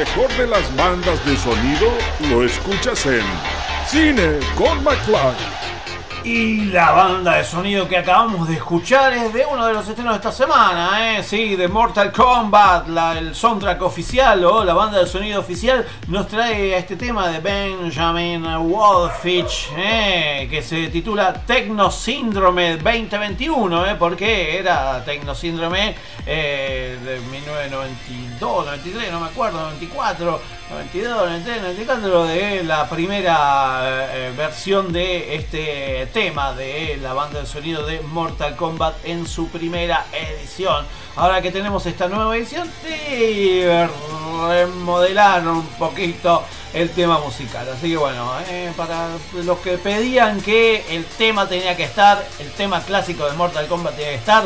Mejor de las bandas de sonido lo escuchas en Cine con McFly. Y la banda de sonido que acabamos de escuchar es de uno de los estrenos de esta semana, ¿eh? Sí, de Mortal Kombat, el soundtrack oficial o la banda de sonido oficial nos trae este tema de Benjamin Wallfitch, ¿eh? que se titula Tecno Síndrome 2021, ¿eh? porque era Tecno Síndrome eh, de 1992, 93, no me acuerdo, 94, 92, 93, 94, de la primera eh, versión de este tema de la banda de sonido de Mortal Kombat en su primera edición. Ahora que tenemos esta nueva edición, remodelaron un poquito el tema musical. Así que bueno, eh, para los que pedían que el tema tenía que estar, el tema clásico de Mortal Kombat tenía que estar,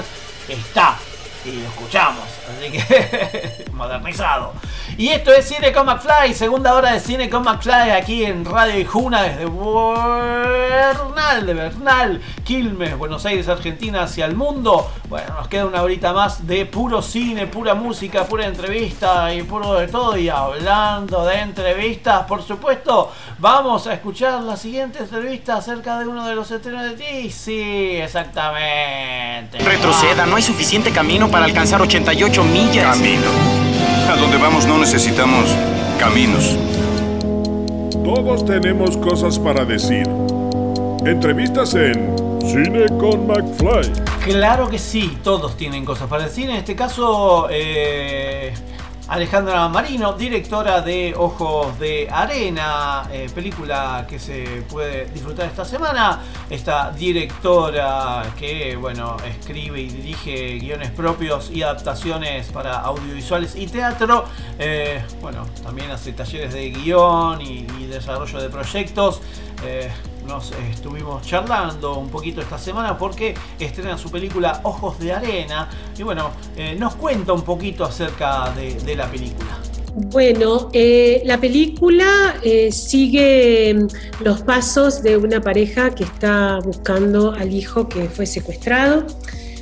está y lo escuchamos. Así que (laughs) modernizado. Y esto es Cine con McFly, segunda hora de Cine con McFly aquí en Radio Ijuna desde Bernal, de Bernal, Quilmes, Buenos Aires, Argentina, hacia el mundo. Bueno, nos queda una horita más de puro cine, pura música, pura entrevista y puro de todo. Y hablando de entrevistas, por supuesto, vamos a escuchar la siguiente entrevista acerca de uno de los estrenos de ti. Sí, exactamente. Retroceda, no hay suficiente camino para alcanzar 88 millas. Camino. A donde vamos no necesitamos caminos. Todos tenemos cosas para decir. Entrevistas en Cine con McFly. Claro que sí, todos tienen cosas para decir. En este caso, eh, Alejandra Marino, directora de Ojos de Arena, eh, película que se puede disfrutar esta semana. Esta directora que, bueno, escribe y dirige guiones propios y adaptaciones para audiovisuales y teatro. Eh, bueno, también hace talleres de guion y, desarrollo de proyectos. Eh, nos estuvimos charlando un poquito esta semana porque estrena su película Ojos de Arena y bueno, eh, nos cuenta un poquito acerca de, la película. Bueno, eh, la película eh, sigue los pasos de una pareja que está buscando al hijo que fue secuestrado.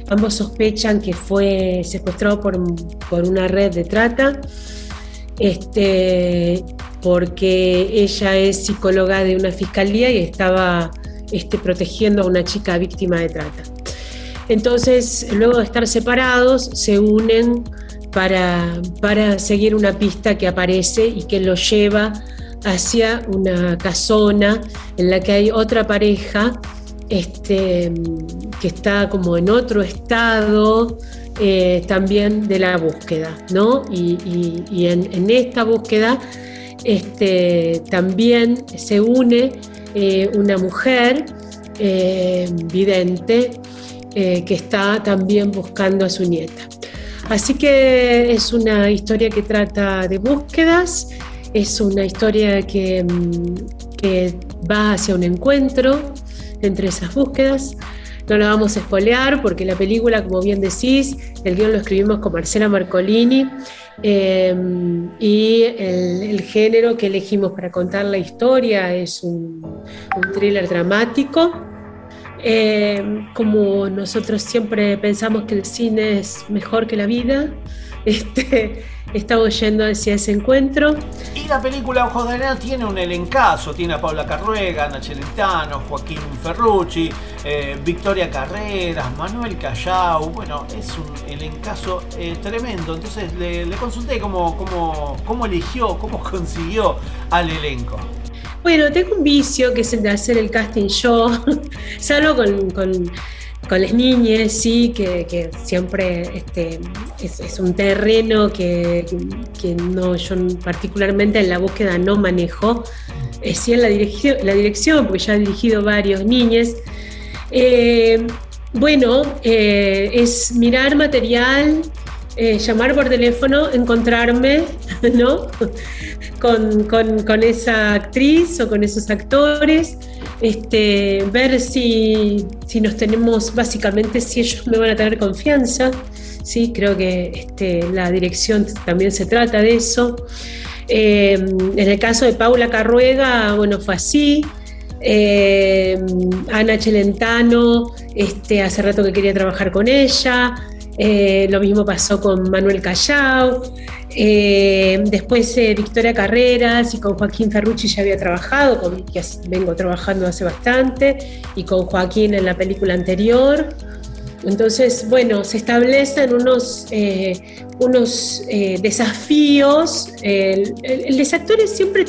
Ambos sospechan que fue secuestrado por, por una red de trata. Este, porque ella es psicóloga de una fiscalía y estaba este, protegiendo a una chica víctima de trata. Entonces, luego de estar separados, se unen para, para seguir una pista que aparece y que lo lleva hacia una casona en la que hay otra pareja este, que está como en otro estado eh, también de la búsqueda, ¿no? Y, en esta búsqueda este, también se une eh, una mujer eh, vidente eh, que está también buscando a su nieta. Así que es una historia que trata de búsquedas, es una historia que, mm, que va hacia un encuentro entre esas búsquedas. No la vamos a espolear porque la película, como bien decís, el guion lo escribimos con Marcela Marcolini eh, y el, género que elegimos para contar la historia es un thriller dramático. Eh, como nosotros siempre pensamos que el cine es mejor que la vida, (laughs) este, estamos yendo hacia ese encuentro. Y la película Ojos de Arena tiene un elencazo, tiene a Paula Carruega, Ana Celentano, Joaquín Ferrucci, eh, Victoria Carreras, Manuel Callao, bueno, es un elencazo eh, tremendo, entonces le, le consulté cómo, cómo, cómo eligió, cómo (laughs) consiguió al elenco. Bueno, tengo un vicio que es el de hacer el casting yo, (laughs) salvo con, con- con las niñas, sí, que, que siempre este, es, un terreno que, que no, yo particularmente en la búsqueda no manejo, eh, sí en la, dirigi- la dirección, porque ya he dirigido varios niños. Eh, bueno, eh, es mirar material, eh, llamar por teléfono, encontrarme, (laughs) ¿no? con, con- esa actriz o con esos actores, este, ver si, si nos tenemos, básicamente, si ellos me van a tener confianza. Sí, creo que este, la dirección también se trata de eso. Eh, en el caso de Paula Carruega, bueno, fue así. Eh, Ana Celentano, este, hace rato que quería trabajar con ella. Eh, lo mismo pasó con Manuel Callao. Eh, después eh, Victoria Carreras y con Joaquín Ferrucci ya había trabajado, con que vengo trabajando hace bastante, y con Joaquín en la película anterior. Entonces, bueno, se establecen unos, unos desafíos. El, el, los actores siempre,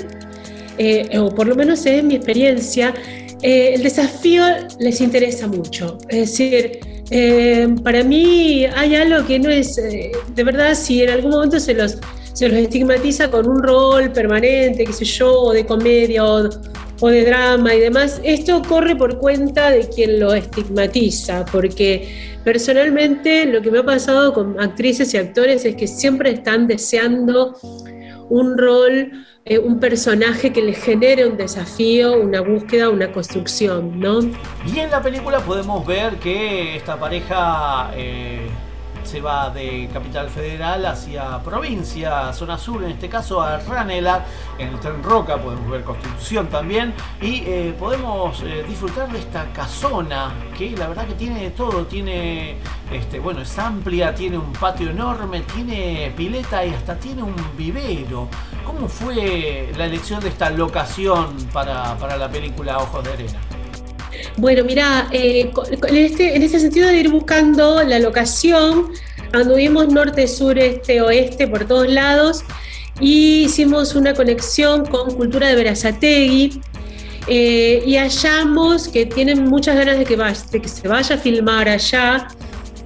o por lo menos es mi experiencia, el desafío les interesa mucho. Es decir, eh, para mí hay algo que no es, eh, de verdad, si en algún momento se los, se los estigmatiza con un rol permanente, qué sé yo, o de comedia o, o de drama y demás, esto corre por cuenta de quien lo estigmatiza, porque personalmente lo que me ha pasado con actrices y actores es que siempre están deseando un rol eh, un personaje que le genere un desafío, una búsqueda, una construcción, ¿no? Y en la película podemos ver que esta pareja eh, se va de Capital Federal hacia provincia, zona sur, en este caso a Ranela, en el tren Roca podemos ver Constitución también y eh, podemos eh, disfrutar de esta casona que la verdad que tiene de todo, tiene, este, bueno, es amplia, tiene un patio enorme, tiene pileta y hasta tiene un vivero. ¿Cómo fue la elección de esta locación para, para la película Ojos de Arena? Bueno, mira, eh, en, este, en ese sentido de ir buscando la locación, anduvimos norte, sur, este, oeste, por todos lados, y hicimos una conexión con Cultura de Verazategui, eh, y hallamos que tienen muchas ganas de que, se vaya a filmar allá.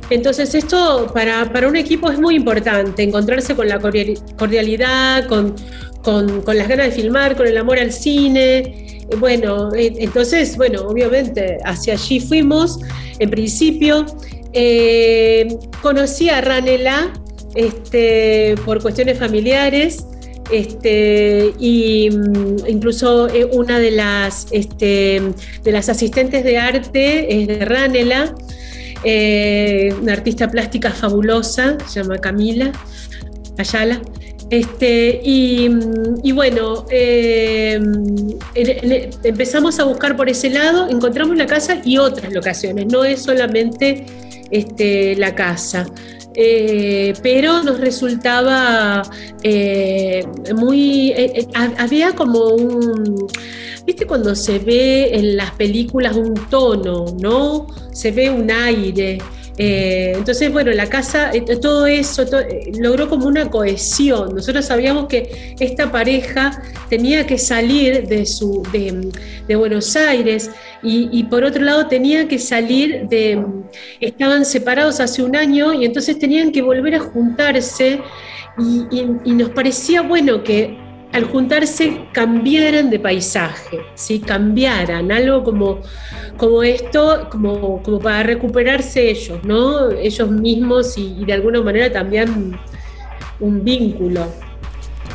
Entonces esto para, para, un equipo es muy importante, encontrarse con la cordialidad, con, con las ganas de filmar, con el amor al cine. Bueno, eh, entonces, bueno, obviamente hacia allí fuimos. En principio, eh, conocí a Ranela este, por cuestiones familiares. Este, y mm, incluso eh, una de las, este, de las asistentes de arte es de Ranela, una artista plástica fabulosa, se llama Camila Ayala. Este, y, bueno, eh, empezamos a buscar por ese lado, encontramos la casa y otras locaciones, no es solamente este, la casa. Eh, pero nos resultaba eh, muy... había como un... ¿Viste cuando se ve en las películas un tono, ¿no? Se ve un aire. Eh, entonces, bueno, la casa, eh, todo eso eh, logró como una cohesión. Nosotros sabíamos que esta pareja tenía que salir de, Buenos Aires y, por otro lado tenía que salir de... Estaban separados hace un año y entonces tenían que volver a juntarse y nos parecía bueno que al juntarse cambiaran de paisaje, ¿sí? cambiaran, algo como, como esto, como, como para recuperarse ellos, ¿no? ellos mismos y, y de alguna manera también un vínculo.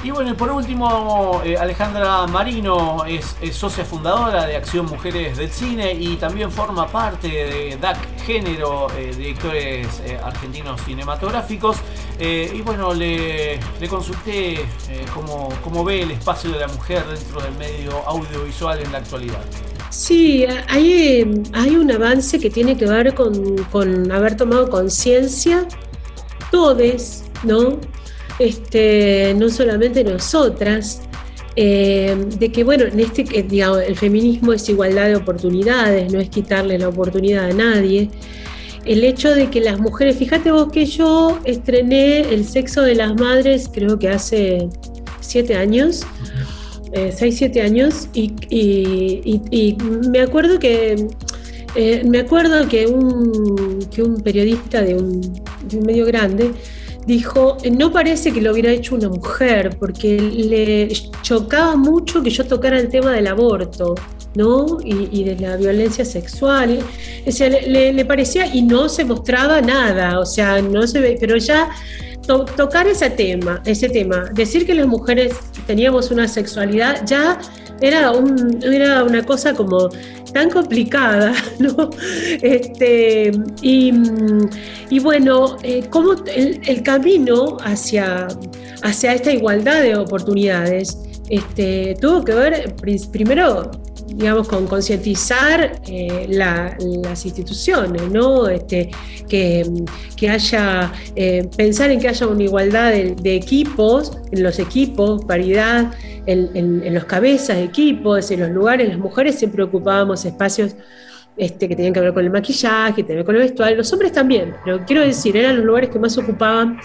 Y bueno, por último, eh, Alejandra Marino es, socia fundadora de Acción Mujeres del Cine y también forma parte de DAC Género, eh, directores eh, argentinos cinematográficos. y bueno, le, consulté cómo, cómo, ve el espacio de la mujer dentro del medio audiovisual en la actualidad. Sí, hay, hay un avance que tiene que ver con, con haber tomado conciencia, todos, ¿no? Este, no solamente nosotras, eh, de que, bueno, en este, digamos, el feminismo es igualdad de oportunidades, no es quitarle la oportunidad a nadie. El hecho de que las mujeres, fíjate vos que yo estrené El sexo de las madres, creo que hace siete años, eh, seis, siete años, y, me acuerdo que eh, me acuerdo que un, que un periodista de un, de un medio grande dijo, no parece que lo hubiera hecho una mujer, porque le chocaba mucho que yo tocara el tema del aborto, ¿no? Y, de la violencia sexual. O sea, le, parecía y no se mostraba nada, o sea, no se ve, pero ya tocar ese tema, ese tema, decir que las mujeres teníamos una sexualidad, ya era, un, era una cosa como tan complicada, (laughs) ¿no? Este, y, bueno, eh, como el, camino hacia, hacia esta igualdad de oportunidades este, tuvo que ver primero digamos, con concientizar eh, la- las instituciones, ¿no? Este, que, que haya, eh, pensar en que haya una igualdad de, equipos, en los equipos, paridad, en, en- en los cabezas de equipos, en los lugares, las mujeres siempre ocupábamos espacios este, que tenían que ver con el maquillaje, que tenían que ver con el vestuario, los hombres también, pero quiero decir, eran los lugares que más ocupaban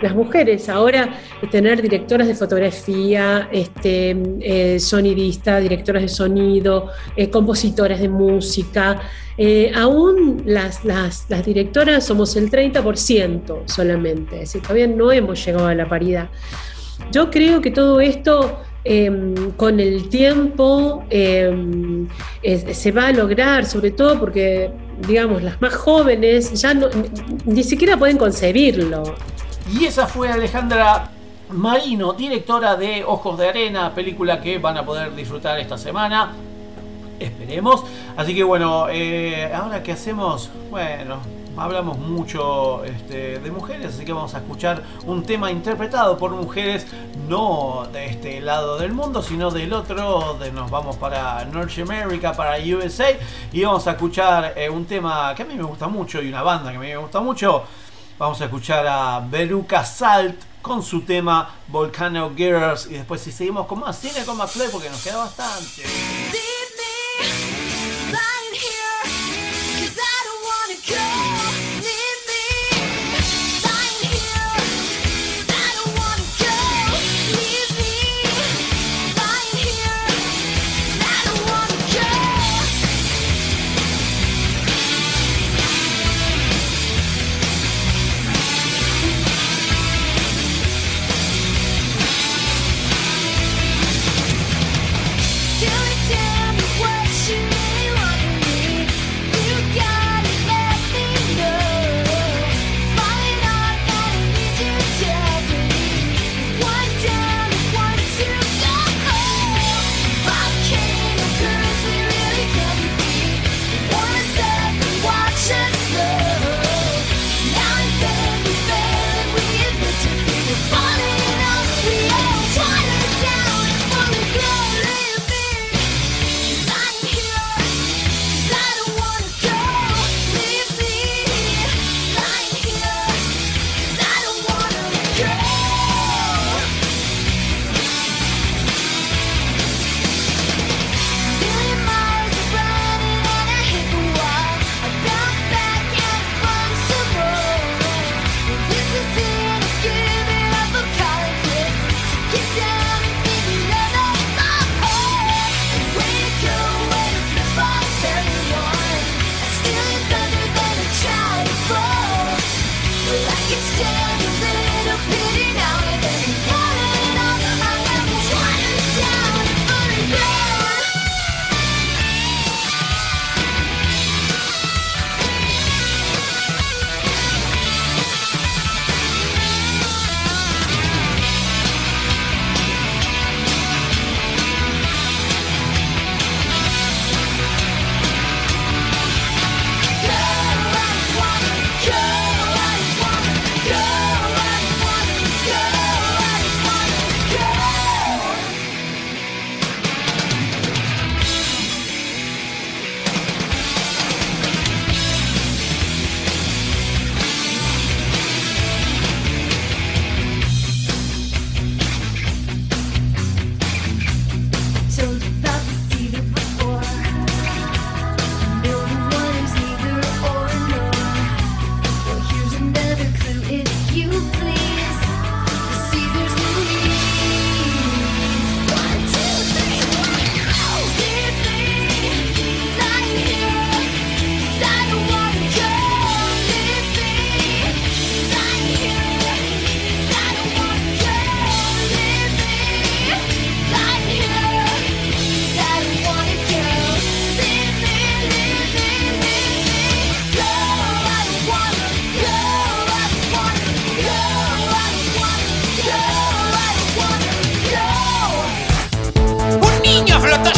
las mujeres. Ahora eh, tener directoras de fotografía, este, eh, sonidistas, directoras de sonido, eh, compositoras de música, aún las, las, directoras somos el 30% solamente, es decir, todavía no hemos llegado a la paridad. Yo creo que todo esto eh, con el tiempo es- se va a lograr, sobre todo porque, digamos, las más jóvenes ya no- ni siquiera pueden concebirlo. Y esa fue Alejandra Marino, directora de Ojos de Arena, película que van a poder disfrutar esta semana. Esperemos. Así que bueno, eh, ahora qué hacemos, bueno, hablamos mucho este, de mujeres, así que vamos a escuchar un tema interpretado por mujeres, no de este lado del mundo, sino del otro. De, nos vamos para North America, para USA, y vamos a escuchar eh, un tema que a mí me gusta mucho y una banda que a mí me gusta mucho. Vamos a escuchar a Veruca Salt con su tema Volcano Girls y después si seguimos con más cine con más play porque nos queda bastante.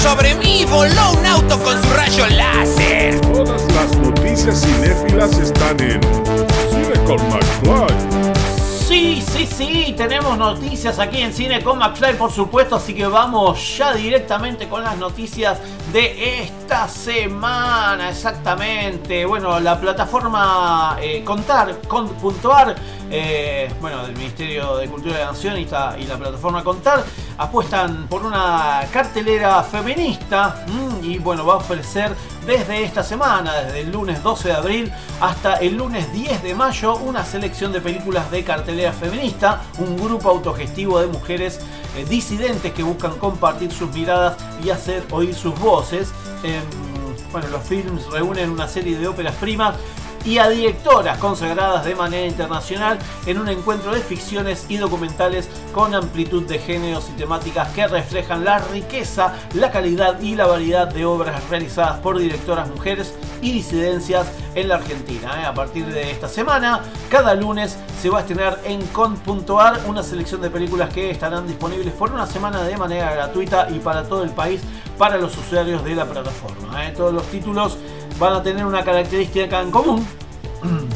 Sobre mí y voló un auto con su rayo láser. Todas las noticias cinéfilas están en Cine con McFly. Sí, sí, sí, tenemos noticias aquí en Cine con McFly, por supuesto, así que vamos ya directamente con las noticias de esta semana, exactamente. Bueno, la plataforma eh, Contar, con.ar, eh, bueno, del Ministerio de Cultura de la Nación y, la plataforma Contar, apuestan por una cartelera feminista mm, y bueno, va a ofrecer desde esta semana, desde el lunes 12 de abril hasta el lunes 10 de mayo, una selección de películas de cartelera feminista, un grupo autogestivo de mujeres eh, disidentes que buscan compartir sus miradas y hacer oír sus voces. Em, bueno, los films reúnen una serie de óperas primas y a directoras consagradas de manera internacional en un encuentro de ficciones y documentales con amplitud de géneros y temáticas que reflejan la riqueza, la calidad y la variedad de obras realizadas por directoras mujeres y disidencias en la Argentina. ¿eh? A partir de esta semana, cada lunes se va a estrenar en con.ar una selección de películas que estarán disponibles por una semana de manera gratuita y para todo el país para los usuarios de la plataforma. ¿eh? Todos los títulos van a tener una característica en común. (clears throat)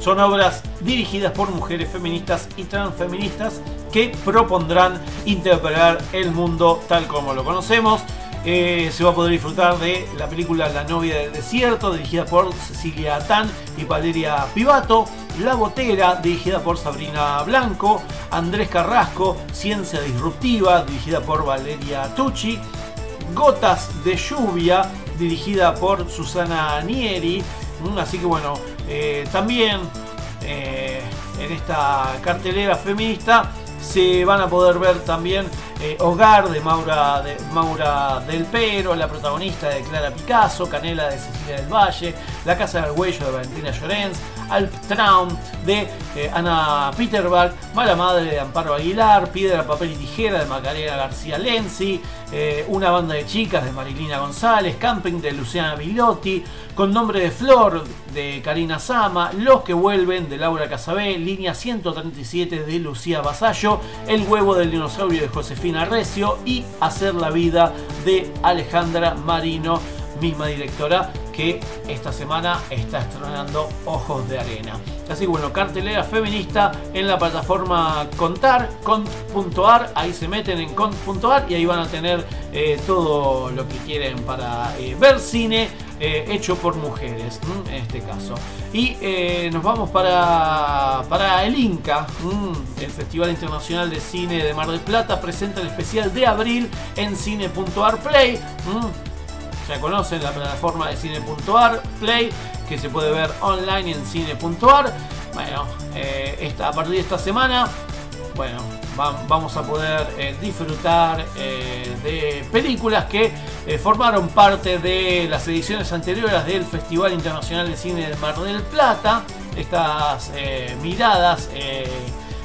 Son obras dirigidas por mujeres feministas y transfeministas que propondrán interpretar el mundo tal como lo conocemos. Eh, se va a poder disfrutar de la película La novia del desierto, dirigida por Cecilia Tan y Valeria Pivato. La botera, dirigida por Sabrina Blanco. Andrés Carrasco, Ciencia Disruptiva, dirigida por Valeria Tucci. Gotas de lluvia, dirigida por Susana Nieri. Así que bueno, eh, también eh, en esta cartelera feminista se van a poder ver también eh, Hogar de Maura, de Maura del Pero, la protagonista de Clara Picasso, Canela de Cecilia del Valle, La Casa del Huello de Valentina Llorens, Alp Traum de eh, Ana Peterberg, Mala Madre de Amparo Aguilar, Piedra, Papel y Tijera de Macarena García Lenzi, eh, Una Banda de Chicas de Marilina González, Camping de Luciana Bilotti, Con Nombre de Flor de Karina Sama, Los que Vuelven de Laura Casabé, Línea 137 de Lucía Basallo, El Huevo del Dinosaurio de Josefina Recio y Hacer la Vida de Alejandra Marino, misma directora que esta semana está estrenando Ojos de Arena. Así que bueno, cartelera feminista en la plataforma Contar, cont.ar, ahí se meten en cont.ar y ahí van a tener eh, todo lo que quieren para eh, ver cine eh, hecho por mujeres, en este caso. Y nos vamos para, para el Inca, el Festival Internacional de Cine de Mar del Plata, presenta el especial de abril en cine.ar Play. Ya conocen la plataforma de cine.ar Play, que se puede ver online en cine.ar. Bueno, eh, esta- a partir de esta semana, bueno, va- vamos a poder eh, disfrutar eh, de películas que formaron parte de las ediciones anteriores del Festival Internacional de Cine de Mar del Plata. Estas miradas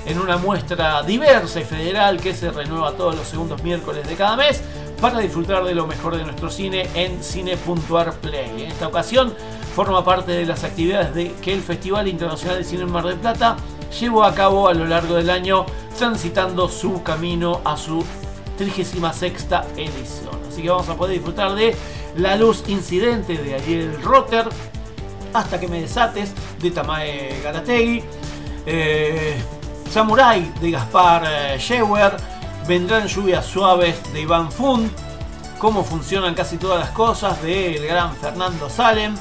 en una muestra diversa y federal que se renueva todos los segundos miércoles de cada mes para disfrutar de lo mejor de nuestro cine en cine.ar Play. En esta ocasión forma parte de las actividades de que el Festival Internacional de Cine en Mar del Plata llevó a cabo a lo largo del año, transitando su camino a su 36 edición. Así que vamos a poder disfrutar de La Luz Incidente de Ariel Rotter, Hasta que me desates de Tamae Garategui, eh, Samurai de Gaspar eh, Scheuer, Vendrán lluvias suaves de Iván Fund, Cómo funcionan casi todas las cosas de el gran Fernando Salem,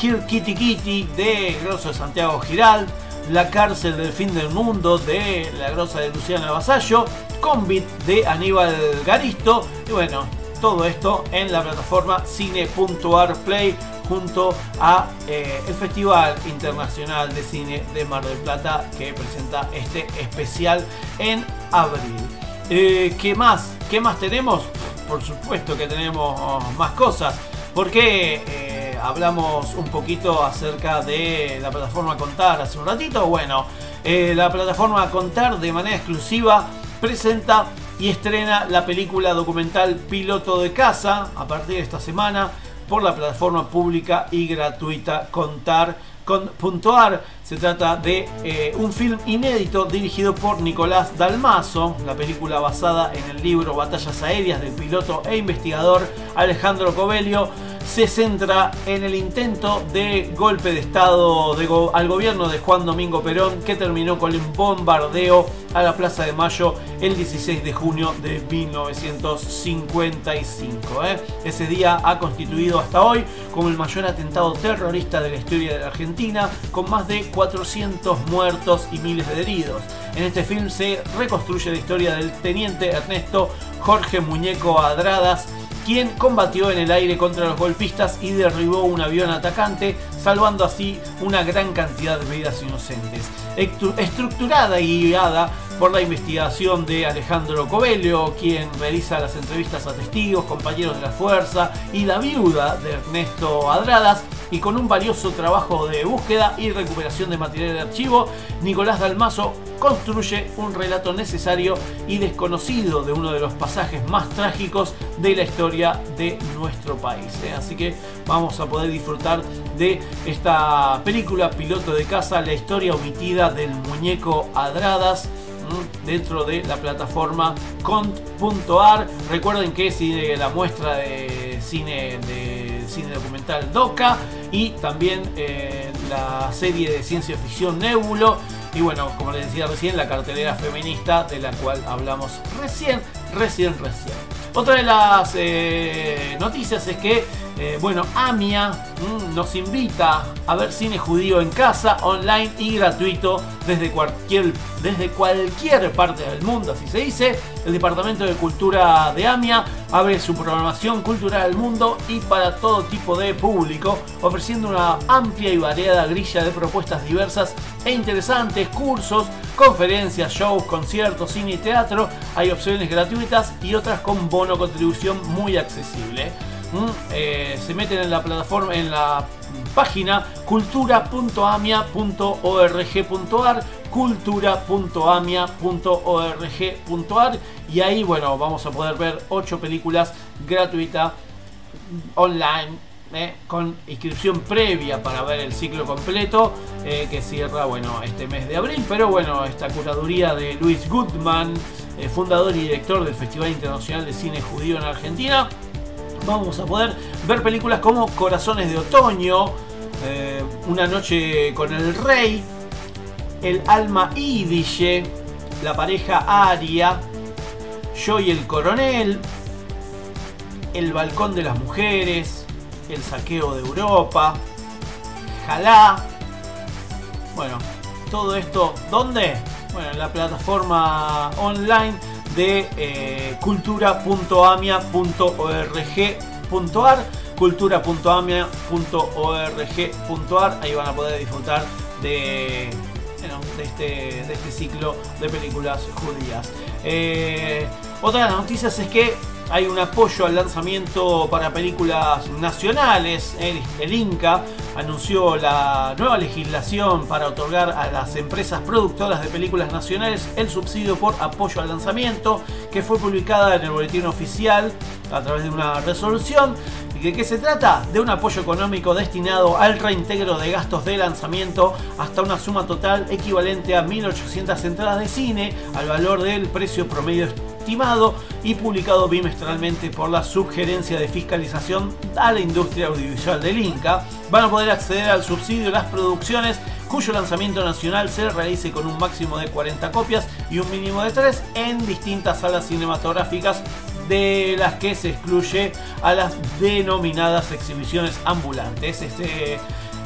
Here Kitty Kitty de Grosso de Santiago Giral, La cárcel del fin del mundo de La Grosa de Luciana Vasallo, Convit de Aníbal Garisto y bueno, todo esto en la plataforma cine.ar Play junto a eh, el Festival Internacional de Cine de Mar del Plata que presenta este especial en abril. Eh, ¿Qué más? ¿Qué más tenemos? Por supuesto que tenemos más cosas. Porque eh, hablamos un poquito acerca de la plataforma Contar hace un ratito. Bueno, eh, la plataforma Contar de manera exclusiva presenta y estrena la película documental Piloto de Casa a partir de esta semana por la plataforma pública y gratuita Contar con .ar. Se trata de eh, un film inédito dirigido por Nicolás Dalmazo, la película basada en el libro Batallas Aéreas del piloto e investigador Alejandro Covelio, se centra en el intento de golpe de Estado al gobierno de Juan Domingo Perón que terminó con un bombardeo a la Plaza de Mayo el 16 de junio de 1955. ¿eh? Ese día ha constituido hasta hoy como el mayor atentado terrorista de la historia de la Argentina, con más de 400 muertos y miles de heridos. En este film se reconstruye la historia del teniente Ernesto Jorge Muñeco Adradas, quien combatió en el aire contra los golpistas y derribó un avión atacante, salvando así una gran cantidad de vidas inocentes. Estru- Estructurada y guiada por la investigación de Alejandro Covelio, quien realiza las entrevistas a testigos, compañeros de la fuerza y la viuda de Ernesto Adradas, y con un valioso trabajo de búsqueda y recuperación de material de archivo, Nicolás Dalmazo construye un relato necesario y desconocido de uno de los pasajes más trágicos de la historia de nuestro país. ¿eh? Así que vamos a poder disfrutar de esta película Piloto de Casa, la historia omitida del muñeco Adradas dentro de la plataforma cont.ar. Recuerden que sigue la muestra de cine de cine documental DOCA y también eh, la serie de ciencia ficción Nébulo y bueno, como les decía recién, la cartelera feminista de la cual hablamos recién, recién, recién. Otra de las eh, noticias es que, eh, bueno, AMIA mm, nos invita a ver cine judío en casa, online y gratuito desde cualquier, desde cualquier parte del mundo, así se dice. El Departamento de Cultura de AMIA abre su programación cultural al mundo y para todo tipo de público, ofreciendo una amplia y variada grilla de propuestas diversas e interesantes, cursos, conferencias, shows, conciertos, cine y teatro. Hay opciones gratuitas y otras con bono contribución muy accesible. Mm, eh, se meten en la plataforma, en la página cultura.amia.org.ar cultura.amia.org.ar y ahí bueno vamos a poder ver 8 películas gratuitas online eh, con inscripción previa para ver el ciclo completo eh, que cierra bueno este mes de abril. Pero bueno esta curaduría de Luis Goodman eh, fundador y director del Festival Internacional de Cine Judío en Argentina. Vamos a poder ver películas como Corazones de Otoño Una noche con el rey el alma Idishe la pareja Aria yo y el coronel el balcón de las mujeres el saqueo de Europa, Jalá. Bueno, todo esto, ¿dónde? Bueno, en la plataforma online de eh, cultura.amia.org.ar cultura.amia.org.ar ahí van a poder disfrutar de, bueno, de, este, de este ciclo de películas judías. Eh, otra de las noticias es que hay un apoyo al lanzamiento para películas nacionales. El, Inca anunció la nueva legislación para otorgar a las empresas productoras de películas nacionales el subsidio por apoyo al lanzamiento, que fue publicada en el boletín oficial a través de una resolución. ¿De qué se trata? De un apoyo económico destinado al reintegro de gastos de lanzamiento hasta una suma total equivalente a 1.800 entradas de cine al valor del precio promedio y publicado bimestralmente por la Subgerencia de Fiscalización a la Industria Audiovisual del Inca. Van a poder acceder al subsidio las producciones cuyo lanzamiento nacional se realice con un máximo de 40 copias y un mínimo de 3 en distintas salas cinematográficas de las que se excluye a las denominadas exhibiciones ambulantes. Este,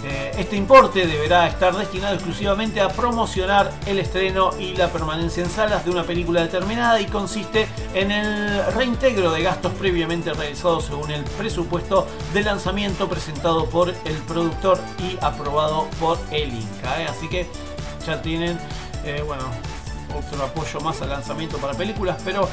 eh, este importe deberá estar destinado exclusivamente a promocionar el estreno y la permanencia en salas de una película determinada y consiste en el reintegro de gastos previamente realizados según el presupuesto de lanzamiento presentado por el productor y aprobado por el Inca. ¿eh? Así que ya tienen, eh, bueno, otro apoyo más al lanzamiento para películas, pero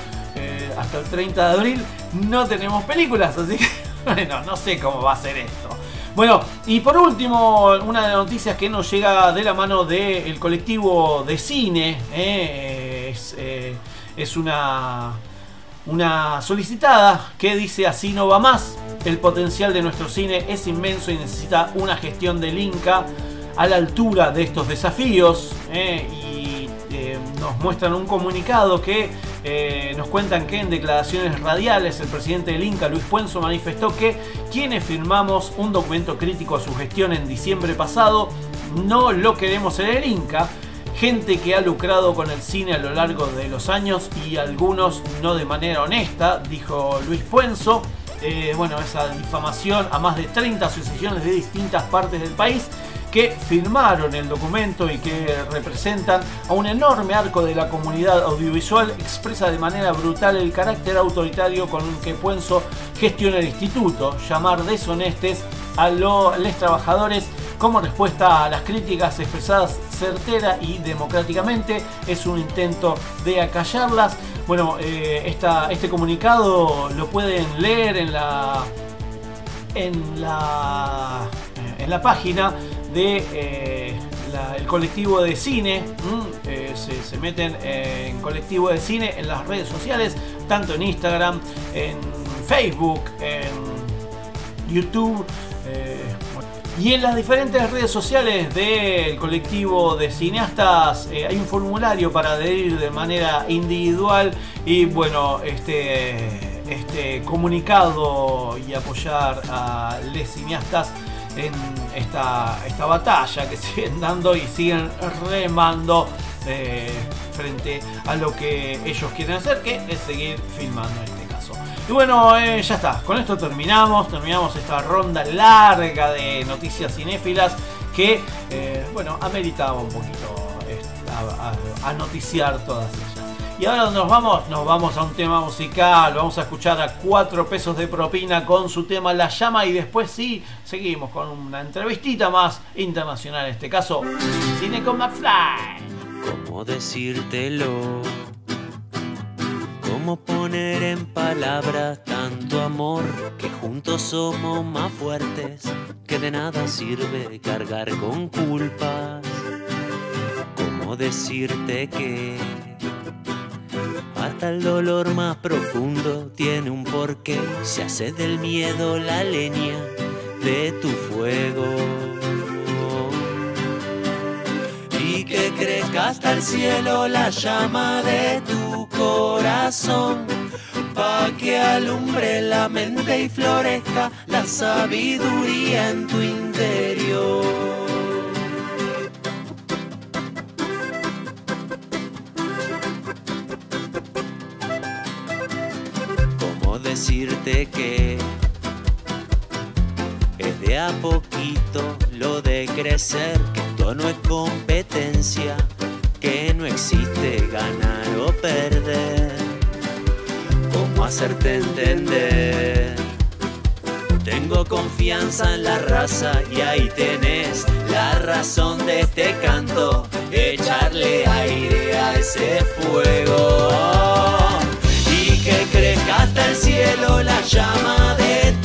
hasta el 30 de abril no tenemos películas, así que (laughs) bueno, no sé cómo va a ser esto. Bueno, y por último, una de las noticias que nos llega de la mano del colectivo de cine, eh, es, eh, es una, una solicitada que dice así no va más. El potencial de nuestro cine es inmenso y necesita una gestión del Inca a la altura de estos desafíos. eh, nos muestran un comunicado que eh, nos cuentan que en declaraciones radiales el presidente del Inca, Luis Puenzo, manifestó que quienes firmamos un documento crítico a su gestión en diciembre pasado no lo queremos en el Inca. Gente que ha lucrado con el cine a lo largo de los años y algunos no de manera honesta, dijo Luis Puenzo. Eh, bueno, esa difamación a más de 30 asociaciones de distintas partes del país que firmaron el documento y que representan a un enorme arco de la comunidad audiovisual expresa de manera brutal el carácter autoritario con el que Puenzo gestiona el instituto, llamar deshonestes a los trabajadores como respuesta a las críticas expresadas certera y democráticamente es un intento de acallarlas. Bueno, eh, este comunicado lo pueden leer en la en la en la página de eh, colectivo de cine. Eh, se, meten en colectivo de cine en las redes sociales, tanto en Instagram, en Facebook, en YouTube. eh, y en las diferentes redes sociales del colectivo de cineastas hay un formulario para adherir de manera individual y bueno, este, este comunicado y apoyar a los cineastas en esta, esta batalla que (laughs) siguen dando y siguen remando eh, frente a lo que ellos quieren hacer, que es seguir filmando en este caso. Y bueno, eh, ya está, con esto terminamos, terminamos esta ronda larga de noticias cinéfilas que, eh, bueno, ameritaba un poquito a noticiar todas ellas. Y ahora nos vamos, nos vamos a un tema musical, vamos a escuchar a cuatro pesos de propina con su tema La Llama y después sí, seguimos con una entrevistita más internacional, en este caso, Cine con McFly. ¿Cómo decírtelo? ¿Cómo poner en palabras tanto amor que juntos somos más fuertes? Que de nada sirve cargar con culpas. ¿Cómo decirte que el dolor más profundo tiene un porqué? Se hace del miedo la leña de tu fuego y que crezca hasta el cielo la llama de tu corazón, pa' que alumbre la mente y florezca la sabiduría en tu interior. Decirte que es de a poquito lo de crecer, que esto no es competencia, que no existe ganar o perder. ¿Cómo hacerte entender? Tengo confianza en la raza y ahí tenés la razón de este canto, echarle aire a ese fuego hasta el cielo la llama de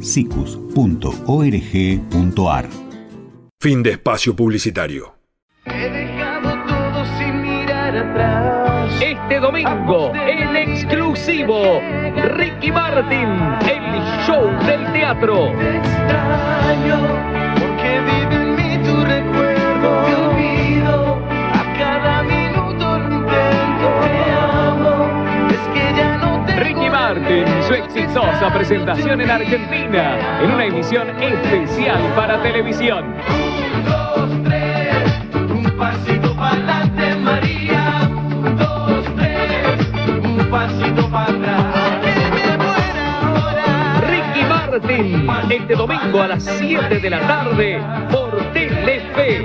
sicus.org.ar Fin de espacio publicitario. Este domingo, en exclusivo, Ricky Martin, el show del teatro. porque su exitosa presentación en Argentina, en una emisión especial para televisión. Un pasito para adelante, María. Un, dos, tres. Un pasito para atrás. Ricky Martin, este domingo a las 7 de la tarde por Telefe.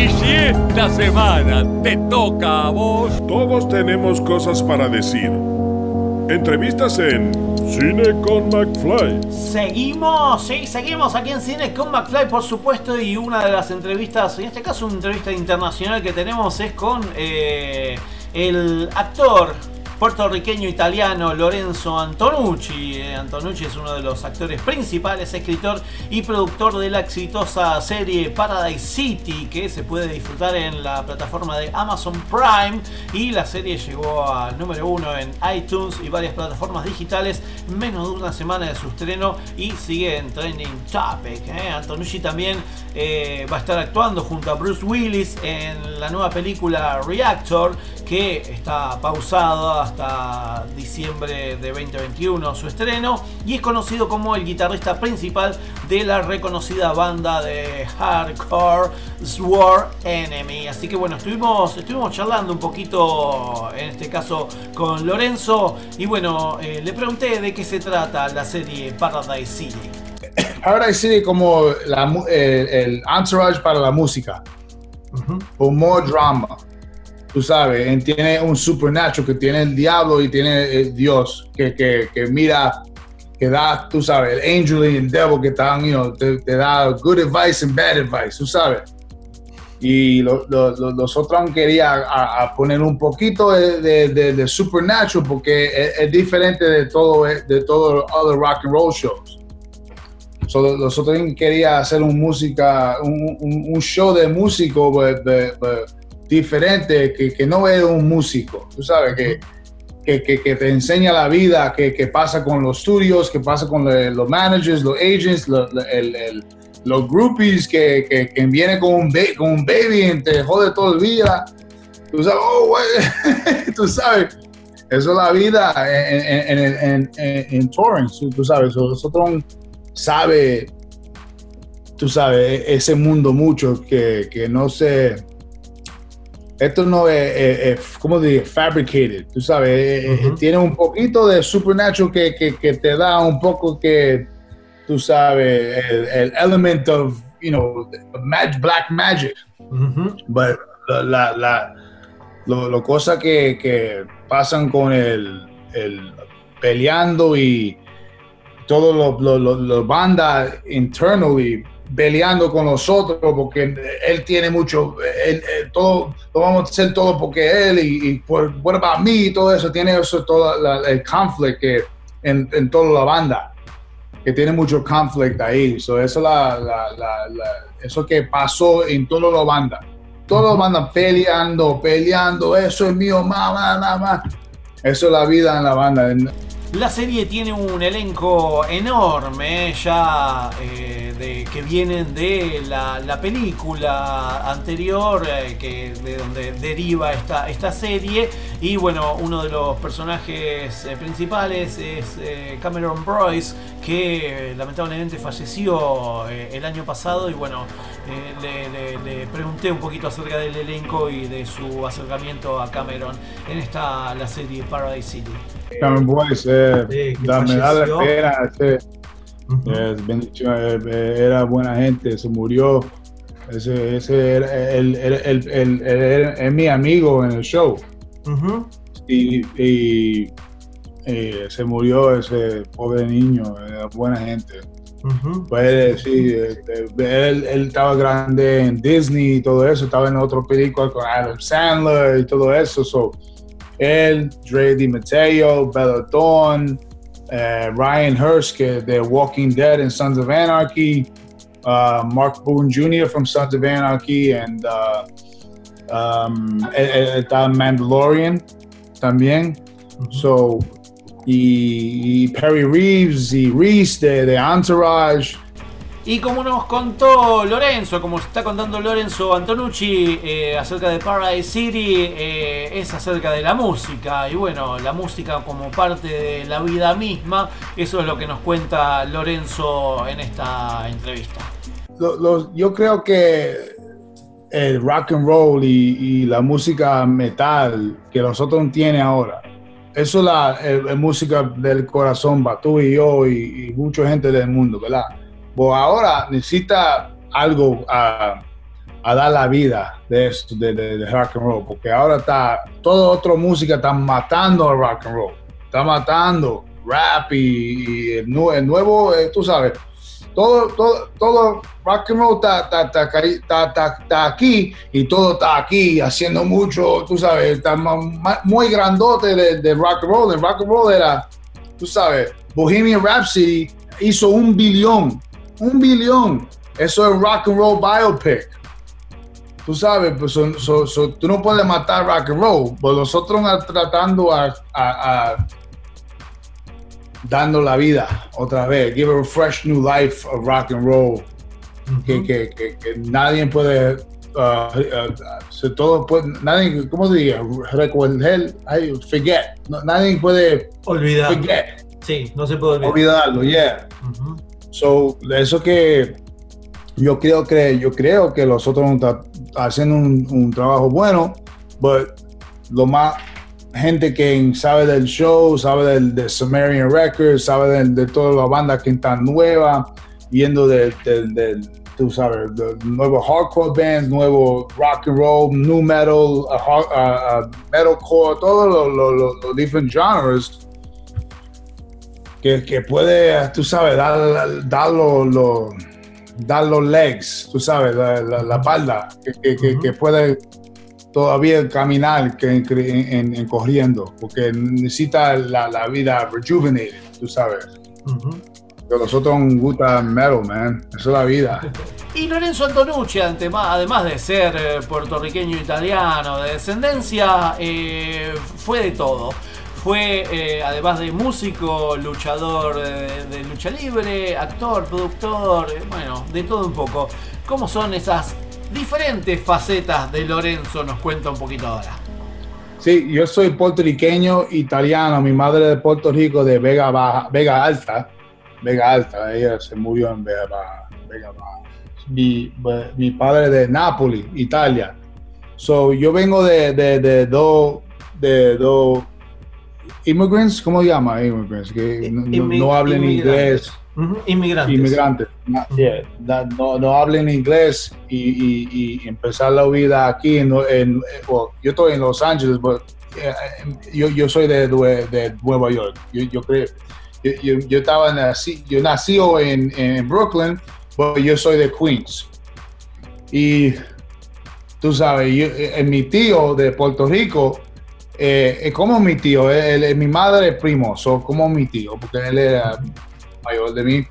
Y si esta semana te toca a vos, Todos tenemos cosas para decir. Entrevistas en Cine con McFly. Seguimos, sí, seguimos aquí en Cine con McFly, por supuesto, y una de las entrevistas, en este caso una entrevista internacional que tenemos es con eh, el actor puertorriqueño italiano Lorenzo Antonucci. Eh, Antonucci es uno de los actores principales, escritor y productor de la exitosa serie Paradise City, que se puede disfrutar en la plataforma de Amazon Prime. Y la serie llegó al número uno en iTunes y varias plataformas digitales en menos de una semana de su estreno y sigue en trending topic. ¿eh? Antonucci también eh, va a estar actuando junto a Bruce Willis en la nueva película Reactor, que está pausado hasta diciembre de 2021 su estreno y es conocido como el guitarrista principal de la reconocida banda de hardcore Sword Enemy. Así que bueno, estuvimos, estuvimos charlando un poquito en este caso con Lorenzo y bueno, eh, le pregunté de qué se trata la serie Paradise City. (coughs) Paradise City como la el, el entourage para la música. Humor, drama. Tú sabes, tiene un supernatural que tiene el diablo y tiene el Dios que, que, que mira, que da, tú sabes, el angel y el devil que están, you know, te, te da good advice and bad advice, tú sabes. Y lo- lo- lo- nosotros quería a, a poner un poquito de, de, de- de supernatural porque es, es diferente de todo de todos los other rock and roll shows. So, nosotros quería hacer un música, un, un- un show de músico but- but- but diferente, que, que no es un músico, tú sabes, que, que, que- que te enseña la vida, que, que pasa con los estudios, que pasa con le- los managers, los agents, lo- lo- el- el- los groupies, que, que, viene con un, con un baby y te jode todo el día. Tú sabes, oh, (laughs) tú sabes, eso es la vida en, en, en, en, en- touring, tú sabes, nosotros sabe, tú sabes, e- ese mundo mucho que no se, esto no es, es- es, ¿cómo digo? Fabricated, tú sabes, eh, eh, tiene un poquito de supernatural que, que, que te da un poco que, tú sabes, el, el element of, you know, mag- black magic. But la, la, la- lo, lo cosas que, que pasan con el, el peleando y todo lo, lo- lo banda internally peleando con nosotros porque él tiene mucho, él- todo, lo vamos a hacer todo porque él y, por what about me y todo eso, tiene eso, todo el conflict que en, en toda la banda, que tiene mucho conflict ahí, so eso, la- la- eso que pasó en toda la banda, todos bandas peleando, peleando, eso es mío, mamá, mamá, eso es la vida en la banda. La serie tiene un elenco enorme, ya eh, de, que vienen de la, la película anterior, eh, que, de donde deriva esta, esta serie. Y bueno, uno de los personajes eh, principales es eh, Cameron Boyce, que lamentablemente falleció el año pasado. Y bueno, le, le- le pregunté un poquito acerca del elenco y de su acercamiento a Cameron en esta la serie Paradise City. Cameron eh, que la- me da la bendición, eh, eh, era buena gente, se murió. Ese, ese era, él- él era- es mi amigo en el show. Y, y, eh, se murió ese pobre niño, era buena gente. Pues sí, él, él estaba grande en Disney y todo eso, estaba en otra película con Adam Sandler y todo eso. So, él, Dre Di Matteo, Bella Eh, Ryan Hurst, The Walking Dead and Sons of Anarchy, uh, Mark Boone Jr. from Sons of Anarchy, and uh, um, está Mandalorian también. So, y, y Perry Reeves the Reese the, de Entourage. Y como nos contó Lorenzo, como está contando Lorenzo Antonucci eh, acerca de Paradise City, eh, es acerca de la música. Y bueno, la música como parte de la vida misma, eso es lo que nos cuenta Lorenzo en esta entrevista. Lo- lo- yo creo que el rock and roll y, y la música metal que nosotros tiene ahora, eso es la el- el música del corazón, para tú y yo y, y mucha gente del mundo, ¿verdad? Pues ahora necesita algo a, a dar la vida de esto, de, de- de rock and roll, porque ahora está, toda otra música está matando al rock and roll, está matando rap y, y el, el nuevo, eh, tú sabes, todo, todo, todo rock and roll está, está, está, está- aquí y todo está aquí haciendo mucho, tú sabes, está muy grandote de, de rock and roll. El rock and roll era, tú sabes, Bohemian Rhapsody hizo un billón, un billón. Eso es rock and roll biopic. Tú sabes, pues so- so- so, tú no puedes matar rock and roll, pues nosotros tratando a, a- a dando la vida otra vez, give a fresh new life of rock and roll, que, que, que, que nadie puede, uh, uh, todo puede, nadie, ¿cómo se diga? Recordar, forget, No- nadie puede Olvidar. forget, Sí, no se puede olvidar. olvidarlo, yeah. So, eso que yo creo que yo creo que nosotros estamos haciendo un, un trabajo bueno, but lo más gente que sabe del show, sabe del, de Sumerian Records, sabe del- de, todas las bandas que están nuevas, viendo del, del- del- tú sabes, de- nuevos hardcore bands, nuevo rock and roll, new metal, uh, uh, metalcore, todos los los- los- los different genres que, que puede, tú sabes, dar, dar, los, los- dar los legs, tú sabes, la, la, la espalda, que, que- que- que puede todavía caminar que en, en- en corriendo, porque necesita la, la vida rejuvenated, tú sabes. Pero nosotros nos gusta metal, man. Eso es la vida. (laughs) Y Lorenzo Antonucci, además de ser eh, puertorriqueño italiano de descendencia, eh, fue de todo. Fue, eh, además de músico, luchador eh, de lucha libre, actor, productor, eh, bueno, de todo un poco. ¿Cómo son esas diferentes facetas de Lorenzo? Nos cuenta un poquito ahora. Sí, yo soy puertorriqueño italiano. Mi madre de Puerto Rico, de Vega Baja, Vega Alta. Vega Alta, ella se murió en Vega Baja. Mi, padre de Nápoles, Italia. So, yo vengo de, de, dos de dos immigrants, ¿cómo se llama? Immigrants, que no, no- Inmi- no hablan inmigrantes. inglés. Inmigrantes. Inmigrantes. Yeah, no, no hablen inglés y, y- y empezar la vida aquí. En, en- well, yo estoy en Los Ángeles, but, eh, yo, yo soy de, de Nueva York. Yo, yo creo. Yo, yo, yo estaba nací, yo nací en, en Brooklyn, pero yo soy de Queens. Y tú sabes, yo- eh, mi tío de Puerto Rico eh, es como mi tío, él- él- mi madre es primo, so como mi tío, porque él era mayor de mí.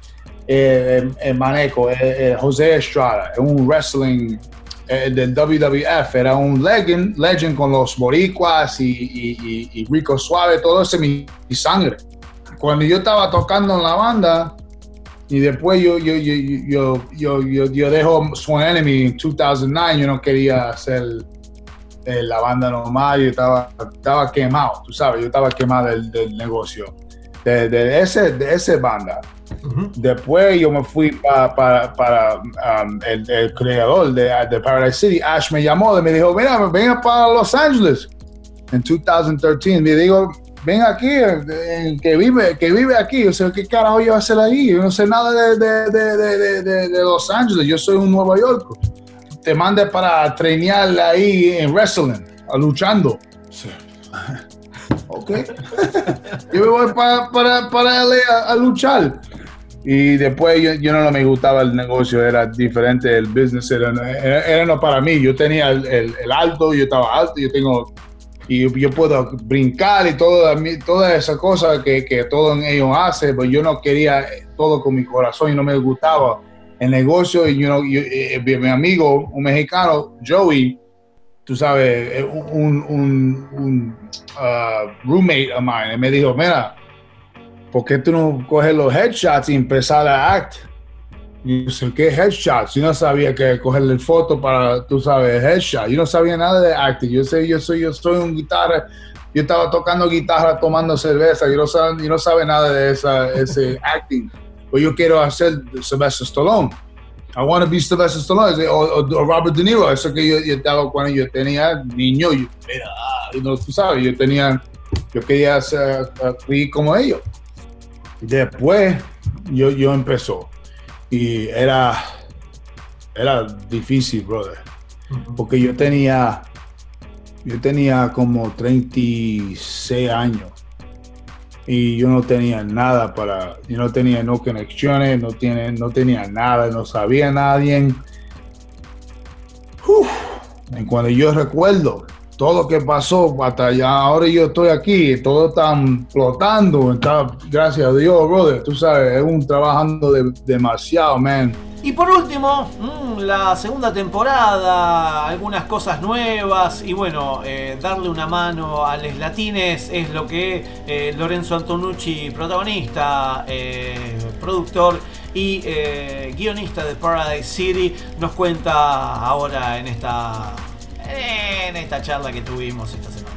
Eh, maneco, eh, eh, José Estrada, es un wrestling eh, del WWF, era un legend, legend con los boricuas y, y- y- y Rico Suave, todo eso es mi, mi sangre. Cuando yo estaba tocando en la banda, y después yo, yo, yo, yo, yo, yo, yo dejo Swan Enemy en 2009, yo no quería hacer eh, la banda normal, yo estaba, estaba quemado, tú sabes, yo estaba quemado del, del negocio, de, de ese, de ese banda. Después yo me fui pa- para, para um, el, el creador de, de Paradise City, Ash me llamó y me dijo, mira, venga para Los Ángeles en 2013. Me digo, ven aquí, eh, que vive, que vive aquí. O sea, ¿qué carajo yo voy a hacer ahí? Yo no sé nada de, de, de, de, de- de- de Los Ángeles, yo soy un Nueva York. Te mandé para trainear ahí en wrestling, a luchando. (laughs) Ok. (laughs) yo me voy para, para, para LA a, a luchar. Y después yo, yo no me gustaba el negocio, era diferente, el business era, era, era no para mí. Yo tenía el, el- el alto, yo estaba alto, yo tengo, y yo, yo puedo brincar y toda, toda esa cosa que, que todo en ellos hace, pero yo no quería todo con mi corazón y no me gustaba el negocio. Y yo, no- yo- eh, mi, mi amigo, un mexicano, Joey, tú sabes, eh, un, un, uh, roommate of mine, me dijo, mira, ¿por qué tú no coges los headshots y empezar a act? Y yo sé, ¿qué headshots? Yo no sabía que cogerle foto para, tú sabes, headshot. Yo no sabía nada de acting. Yo sé, yo soy, yo soy un guitarra. Yo estaba tocando guitarra, tomando cerveza. Yo no sabe, yo no sabe nada de esa, ese (laughs) acting. Pero yo quiero hacer Sylvester Stallone. I want to be Sylvester Stallone o, o- o Robert De Niro. Eso que yo, yo estaba cuando yo tenía niño. Yo, mira, ah, no, tú sabes, yo tenía, yo quería ser actriz como ellos. Después yo, yo empezó y era, era difícil, brother, porque yo tenía, yo tenía como 36 años y yo no tenía nada para, yo no tenía no conexiones, no, tiene, no tenía nada, no sabía nadie. Uf. Y cuando yo recuerdo todo lo que pasó hasta allá, ahora yo estoy aquí, todo está flotando, está, gracias a Dios, brother, tú sabes, es un trabajando de- demasiado, man. Y por último, mm, la segunda temporada, algunas cosas nuevas y bueno, eh, darle una mano a los latines es lo que eh, Lorenzo Antonucci, protagonista, eh, productor y guionista de Paradise City, nos cuenta ahora en esta, en esta charla que tuvimos esta semana.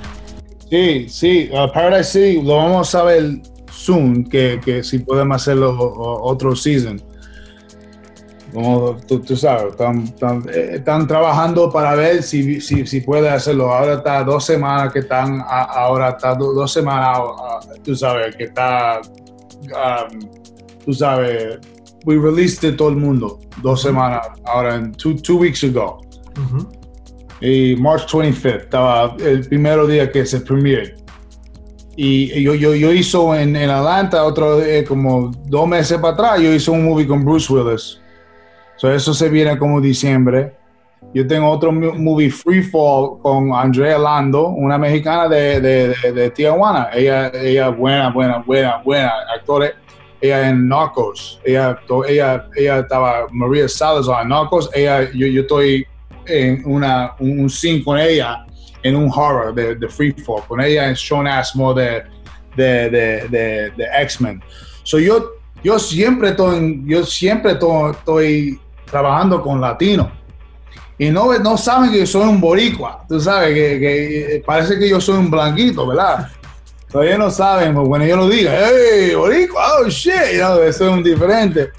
Sí, sí, Paradise City lo vamos a ver soon, que, que si podemos hacerlo otro season. Como tú, tú sabes, están, están- eh, están trabajando para ver si, si, si puede hacerlo. Ahora está dos semanas que están, ahora está do- dos semanas, tú sabes, que está, um, tú sabes, we released it todo el mundo dos semanas ahora en two, two weeks ago. Y March 25th estaba el primero día que se premiere. Y yo, yo, yo hizo en, en Atlanta otro eh, como dos meses para atrás yo hice un movie con Bruce Willis so eso se viene como diciembre yo tengo otro movie Free Fall con Andrea Lando, una mexicana de, de, de, de Tijuana. Ella, ella buena, buena, buena, buena actora. Ella en Narcos. Ella, ella, ella estaba María Salazar en Narcos. Ella, yo, yo estoy en una, un, scene con ella en un horror de, de Free Fall. Con ella en Sean Asmore de, de, X-Men. So yo, yo siempre estoy, yo siempre estoy trabajando con latinos y no, no saben que yo soy un boricua, tú sabes, que, que, eh, parece que yo soy un blanquito, ¿verdad? Todavía no saben, pues bueno, yo lo diga, hey, boricua, oh shit, know, eso es un diferente.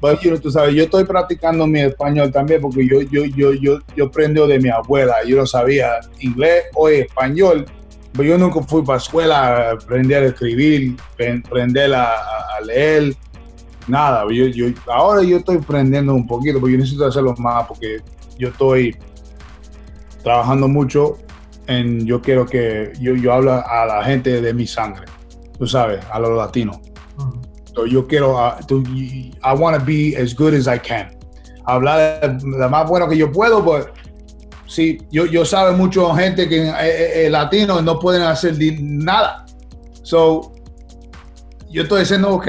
Pero you know, tú sabes, yo estoy practicando mi español también porque yo, yo, yo, yo, yo aprendí de mi abuela, yo no sabía inglés o español, pero yo nunca fui para escuela a aprender a escribir, aprender a- a leer, nada. Yo, yo, ahora yo estoy aprendiendo un poquito, porque yo necesito hacerlo más porque yo estoy trabajando mucho en, yo quiero que yo, yo hablo a la gente de mi sangre, tú sabes, a los latinos. So, yo quiero, uh, to- I want to be as good as I can. Hablar lo más bueno que yo puedo, pues sí, yo, yo sabe mucho gente que eh, eh, eh, latinos no pueden hacer nada. So, yo estoy diciendo, ok.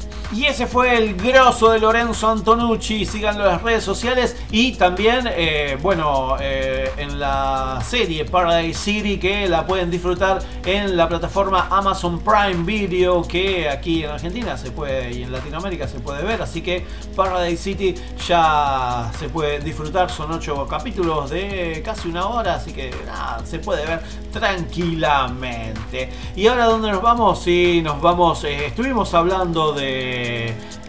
Y ese fue el grosso de Lorenzo Antonucci. Síganlo en las redes sociales. Y también, eh, bueno, eh, en la serie Paradise City, que la pueden disfrutar en la plataforma Amazon Prime Video, que aquí en Argentina se puede y en Latinoamérica se puede ver. Así que Paradise City ya se puede disfrutar. Son ocho capítulos de casi una hora. Así que nada, se puede ver tranquilamente. Y ahora, ¿dónde nos vamos? Sí, nos vamos. eh, estuvimos hablando de.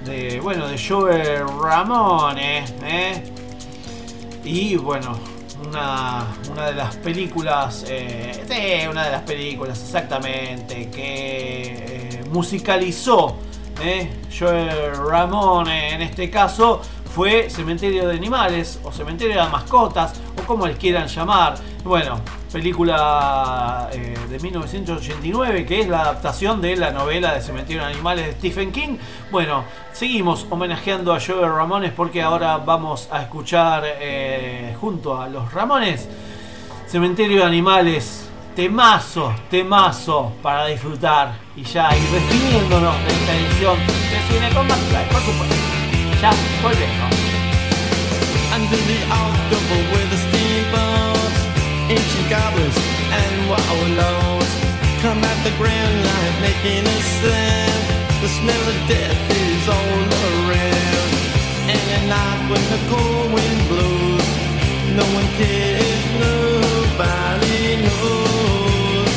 De bueno, de Joe Ramone. ¿eh? Y bueno, una, una de las películas. eh, sí, una de las películas exactamente. Que eh, musicalizó. ¿eh? Joe Ramone en este caso. Fue Cementerio de Animales o Cementerio de Mascotas o como les quieran llamar. Bueno, película eh, de 1989 que es la adaptación de la novela de Cementerio de Animales de Stephen King. Bueno, seguimos homenajeando a Joe Ramones porque ahora vamos a escuchar eh, junto a los Ramones Cementerio de Animales. Temazo, temazo para disfrutar y ya ir despidiéndonos de esta edición de Cine con Master, por supuesto. Under the October with the steamboats, ancient goblins and wallows come at the grand line making a sound. The smell of death is all around. And at night when the cold wind blows, no one cares, nobody knows.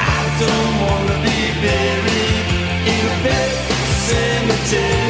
I don't wanna be buried in a pet cemetery.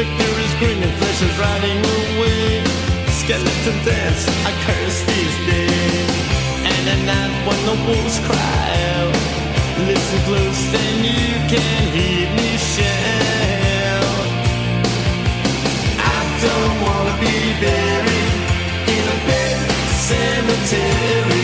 Victory's grinning, flesh is riding away. Skeleton dance, I curse these days. And at night when the wolves cry out, listen close, then you can hear me shout. I don't wanna be buried in a bed cemetery.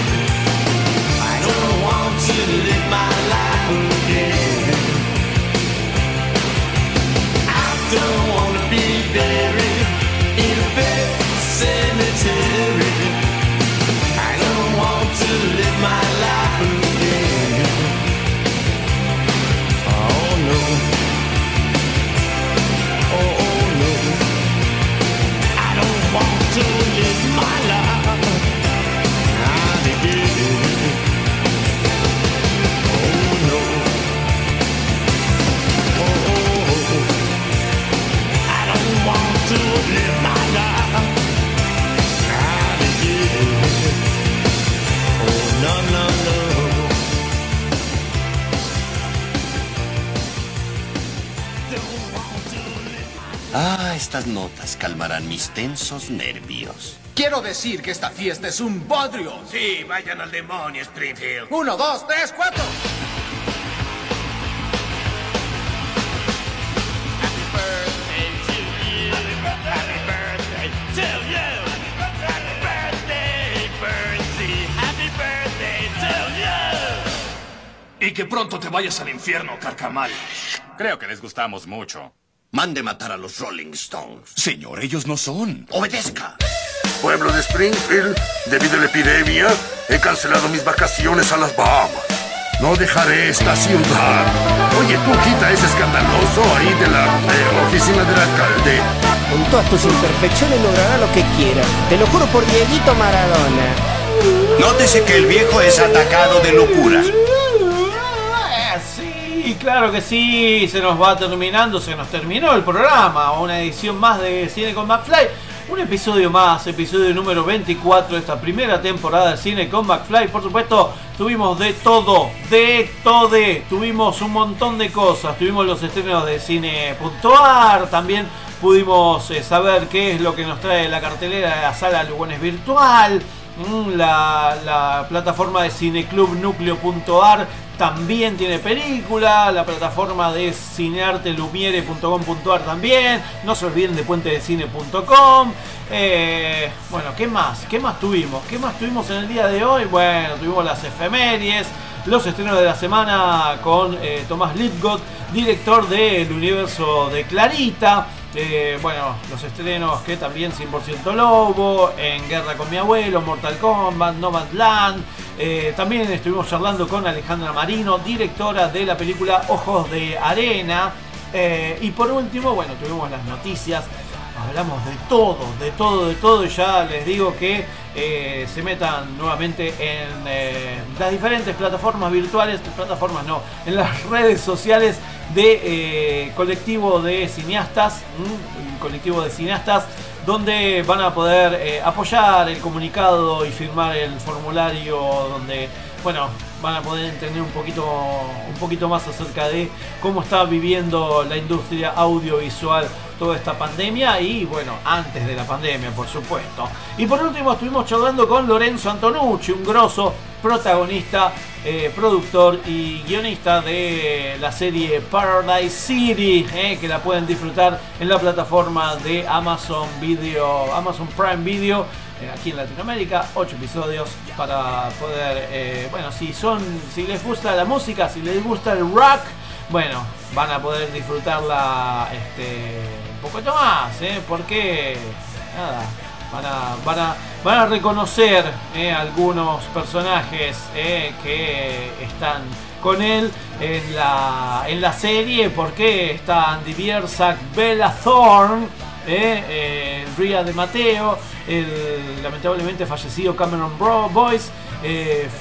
Estas notas calmarán mis tensos nervios. Quiero decir que esta fiesta es un bodrio. Sí, vayan al demonio, Springfield. Uno, dos, tres, cuatro. Y que pronto te vayas al infierno, carcamal. Creo que les gustamos mucho. Mande matar a los Rolling Stones. Señor, ellos no son. Obedezca. Pueblo de Springfield, debido a la epidemia, he cancelado mis vacaciones a las Bahamas. No dejaré esta ciudad. Oye, tú quita ese escandaloso ahí de la eh, oficina del alcalde. Con todas tus imperfecciones logrará lo que quiera. Te lo juro por Dieguito Maradona. Nótese que el viejo es atacado de locura. Claro que sí, se nos va terminando, se nos terminó el programa, una edición más de Cine con McFly, un episodio más, episodio número 24 de esta primera temporada de Cine con McFly, por supuesto, tuvimos de todo, de todo, tuvimos un montón de cosas, tuvimos los estrenos de cine.ar, también pudimos eh, saber qué es lo que nos trae la cartelera de la sala Lugones Virtual, Mm, La, la plataforma de cineclubnucleo.ar también tiene película, la plataforma de cineartelumiere.com.ar también, no se olviden de puentedecine.com. Eh, bueno, ¿qué más? ¿Qué más tuvimos? ¿Qué más tuvimos en el día de hoy? Bueno, tuvimos las efemérides, los estrenos de la semana con eh, Tomás Lipgott, director del universo de Clarita. Eh, bueno, los estrenos que también 100% Lobo, En Guerra con mi abuelo, Mortal Kombat, Nomadland. Eh, también estuvimos charlando con Alejandra Marino, directora de la película Ojos de Arena. Eh, y por último, bueno, tuvimos las noticias. Hablamos de todo, de todo, de todo. Y ya les digo que eh, se metan nuevamente en las diferentes plataformas virtuales, plataformas no, en las (laughs) redes sociales de colectivo de cineastas, colectivo de cineastas donde van a poder eh, apoyar el comunicado y firmar el formulario donde bueno van a poder entender un poquito un poquito más acerca de cómo está viviendo la industria audiovisual toda esta pandemia y bueno antes de la pandemia por supuesto y por último estuvimos charlando con Lorenzo Antonucci un grosso protagonista eh, productor y guionista de la serie Paradise City, eh, que la pueden disfrutar en la plataforma de Amazon Video, Amazon Prime Video, eh, aquí en Latinoamérica, 8 episodios para poder, bueno, si son, si les gusta la música, si les gusta el rock, bueno, van a poder disfrutarla este, un poquito más, porque nada, van a, van a, van a reconocer eh, algunos personajes eh, que están con él en la, en la serie, porque está Andy Biersack, Bella Thorne, eh, eh, Ria de Mateo, el lamentablemente fallecido Cameron Bro Boyce,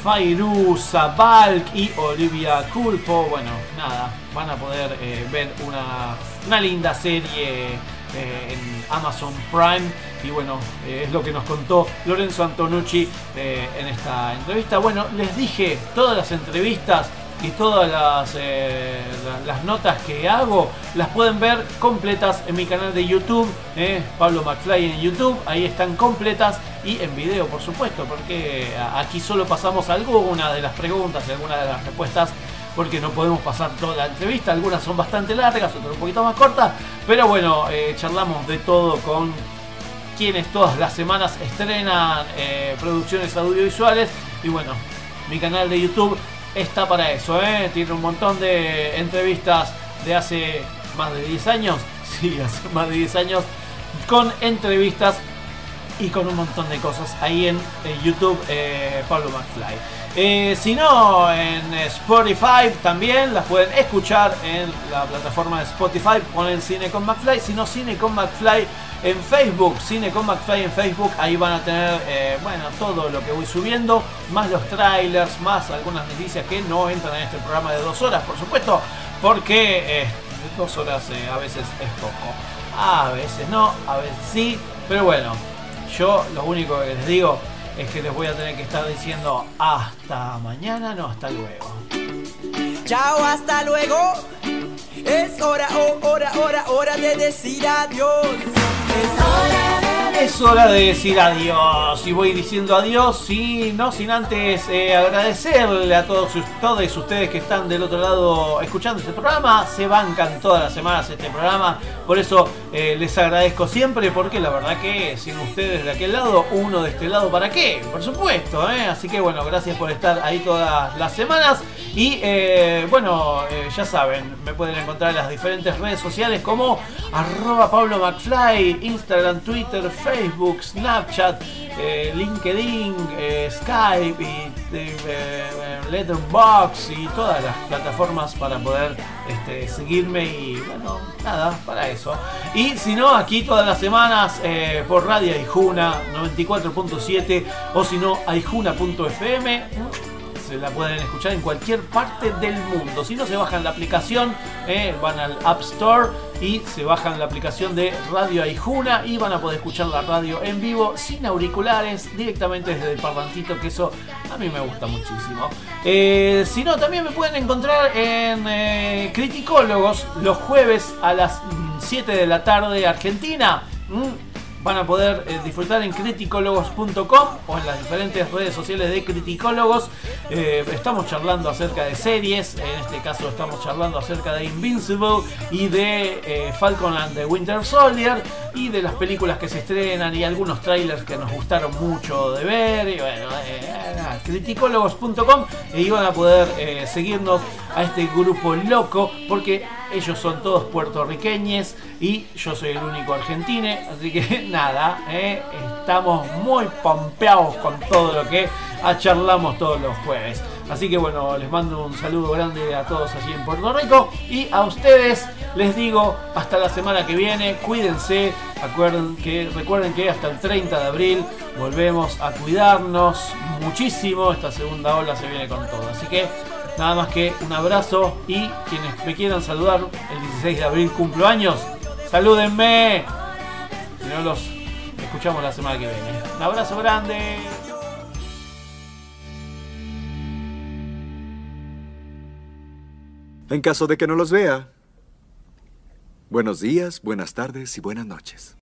Fairuza Balk y Olivia Culpo. Bueno, nada, van a poder ver una, una linda serie eh, en Amazon Prime. Y bueno, eh, es lo que nos contó Lorenzo Antonucci eh, en esta entrevista. Bueno, les dije, todas las entrevistas y todas las, la- las notas que hago las pueden ver completas en mi canal de YouTube, eh, Pablo McFly en YouTube, ahí están completas y en video por supuesto, porque aquí solo pasamos algunas de las preguntas y algunas de las respuestas porque no podemos pasar toda la entrevista, algunas son bastante largas, otras un poquito más cortas, pero bueno, eh, charlamos de todo con quienes todas las semanas estrenan eh, producciones audiovisuales. Y bueno, mi canal de YouTube está para eso, ¿eh? tiene un montón de entrevistas de hace más de 10 años, (laughs) sí, hace más de 10 años, con entrevistas y con un montón de cosas ahí en, YouTube eh, Pablo McFly. Eh, si no, en Spotify también las pueden escuchar en la plataforma de Spotify, ponen Cine con McFly, si no Cine con McFly en Facebook, Cine con McFly en Facebook, ahí van a tener, eh, bueno, todo lo que voy subiendo, más los trailers, más algunas noticias que no entran en este programa de dos horas, por supuesto, porque dos horas a veces es poco, a veces no, a veces sí, pero bueno, yo lo único que les digo es que les voy a tener que estar diciendo hasta mañana, no hasta luego. Chao, hasta luego. Es hora, oh, hora, hora, hora de decir adiós. Es hora de Es hora de decir adiós. Y voy diciendo adiós y no sin antes eh, agradecerle a todos, todos ustedes que están del otro lado escuchando este programa, se bancan todas las semanas este programa, por eso eh, les agradezco siempre porque la verdad que sin ustedes de aquel lado, uno de este lado para qué, por supuesto, ¿eh? así que bueno, gracias por estar ahí todas las semanas. Y bueno, ya saben, me pueden encontrar en las diferentes redes sociales como arroba Pablo McFly, Instagram, Twitter, Facebook, Snapchat, eh, LinkedIn, eh, Skype y eh, y todas las plataformas para poder este, seguirme y bueno, nada, para eso. Y si no, aquí todas las semanas por Radio Aijuna 94.7 o si no, aijuna.fm la pueden escuchar en cualquier parte del mundo. Si no, se bajan la aplicación, eh, van al App Store y se bajan la aplicación de Radio Aijuna y van a poder escuchar la radio en vivo sin auriculares, directamente desde el parlantito, que eso a mí me gusta muchísimo. Eh, si no, también me pueden encontrar en eh, Criticólogos los jueves a las mm, 7 de la tarde Argentina. Mm, van a poder eh, disfrutar en criticólogos.com o en las diferentes redes sociales de Criticólogos. Eh, estamos charlando acerca de series, en este caso estamos charlando acerca de Invincible y de eh, Falcon and the Winter Soldier y de las películas que se estrenan y algunos trailers que nos gustaron mucho de ver. Y bueno, criticólogos.com y van a poder seguirnos a este grupo loco porque ellos son todos puertorriqueños y yo soy el único argentino, así que (laughs) nada, eh, estamos muy pompeados con todo lo que charlamos todos los jueves. Así que bueno, les mando un saludo grande a todos allí en Puerto Rico y a ustedes les digo hasta la semana que viene, cuídense, acuerden que, recuerden que hasta el 30 de abril volvemos a cuidarnos muchísimo, esta segunda ola se viene con todo, así que Nada más que un abrazo y quienes me quieran saludar el 16 de abril cumplo años, salúdenme. Si no los escuchamos la semana que viene. Un abrazo grande. En caso de que no los vea, buenos días, buenas tardes y buenas noches.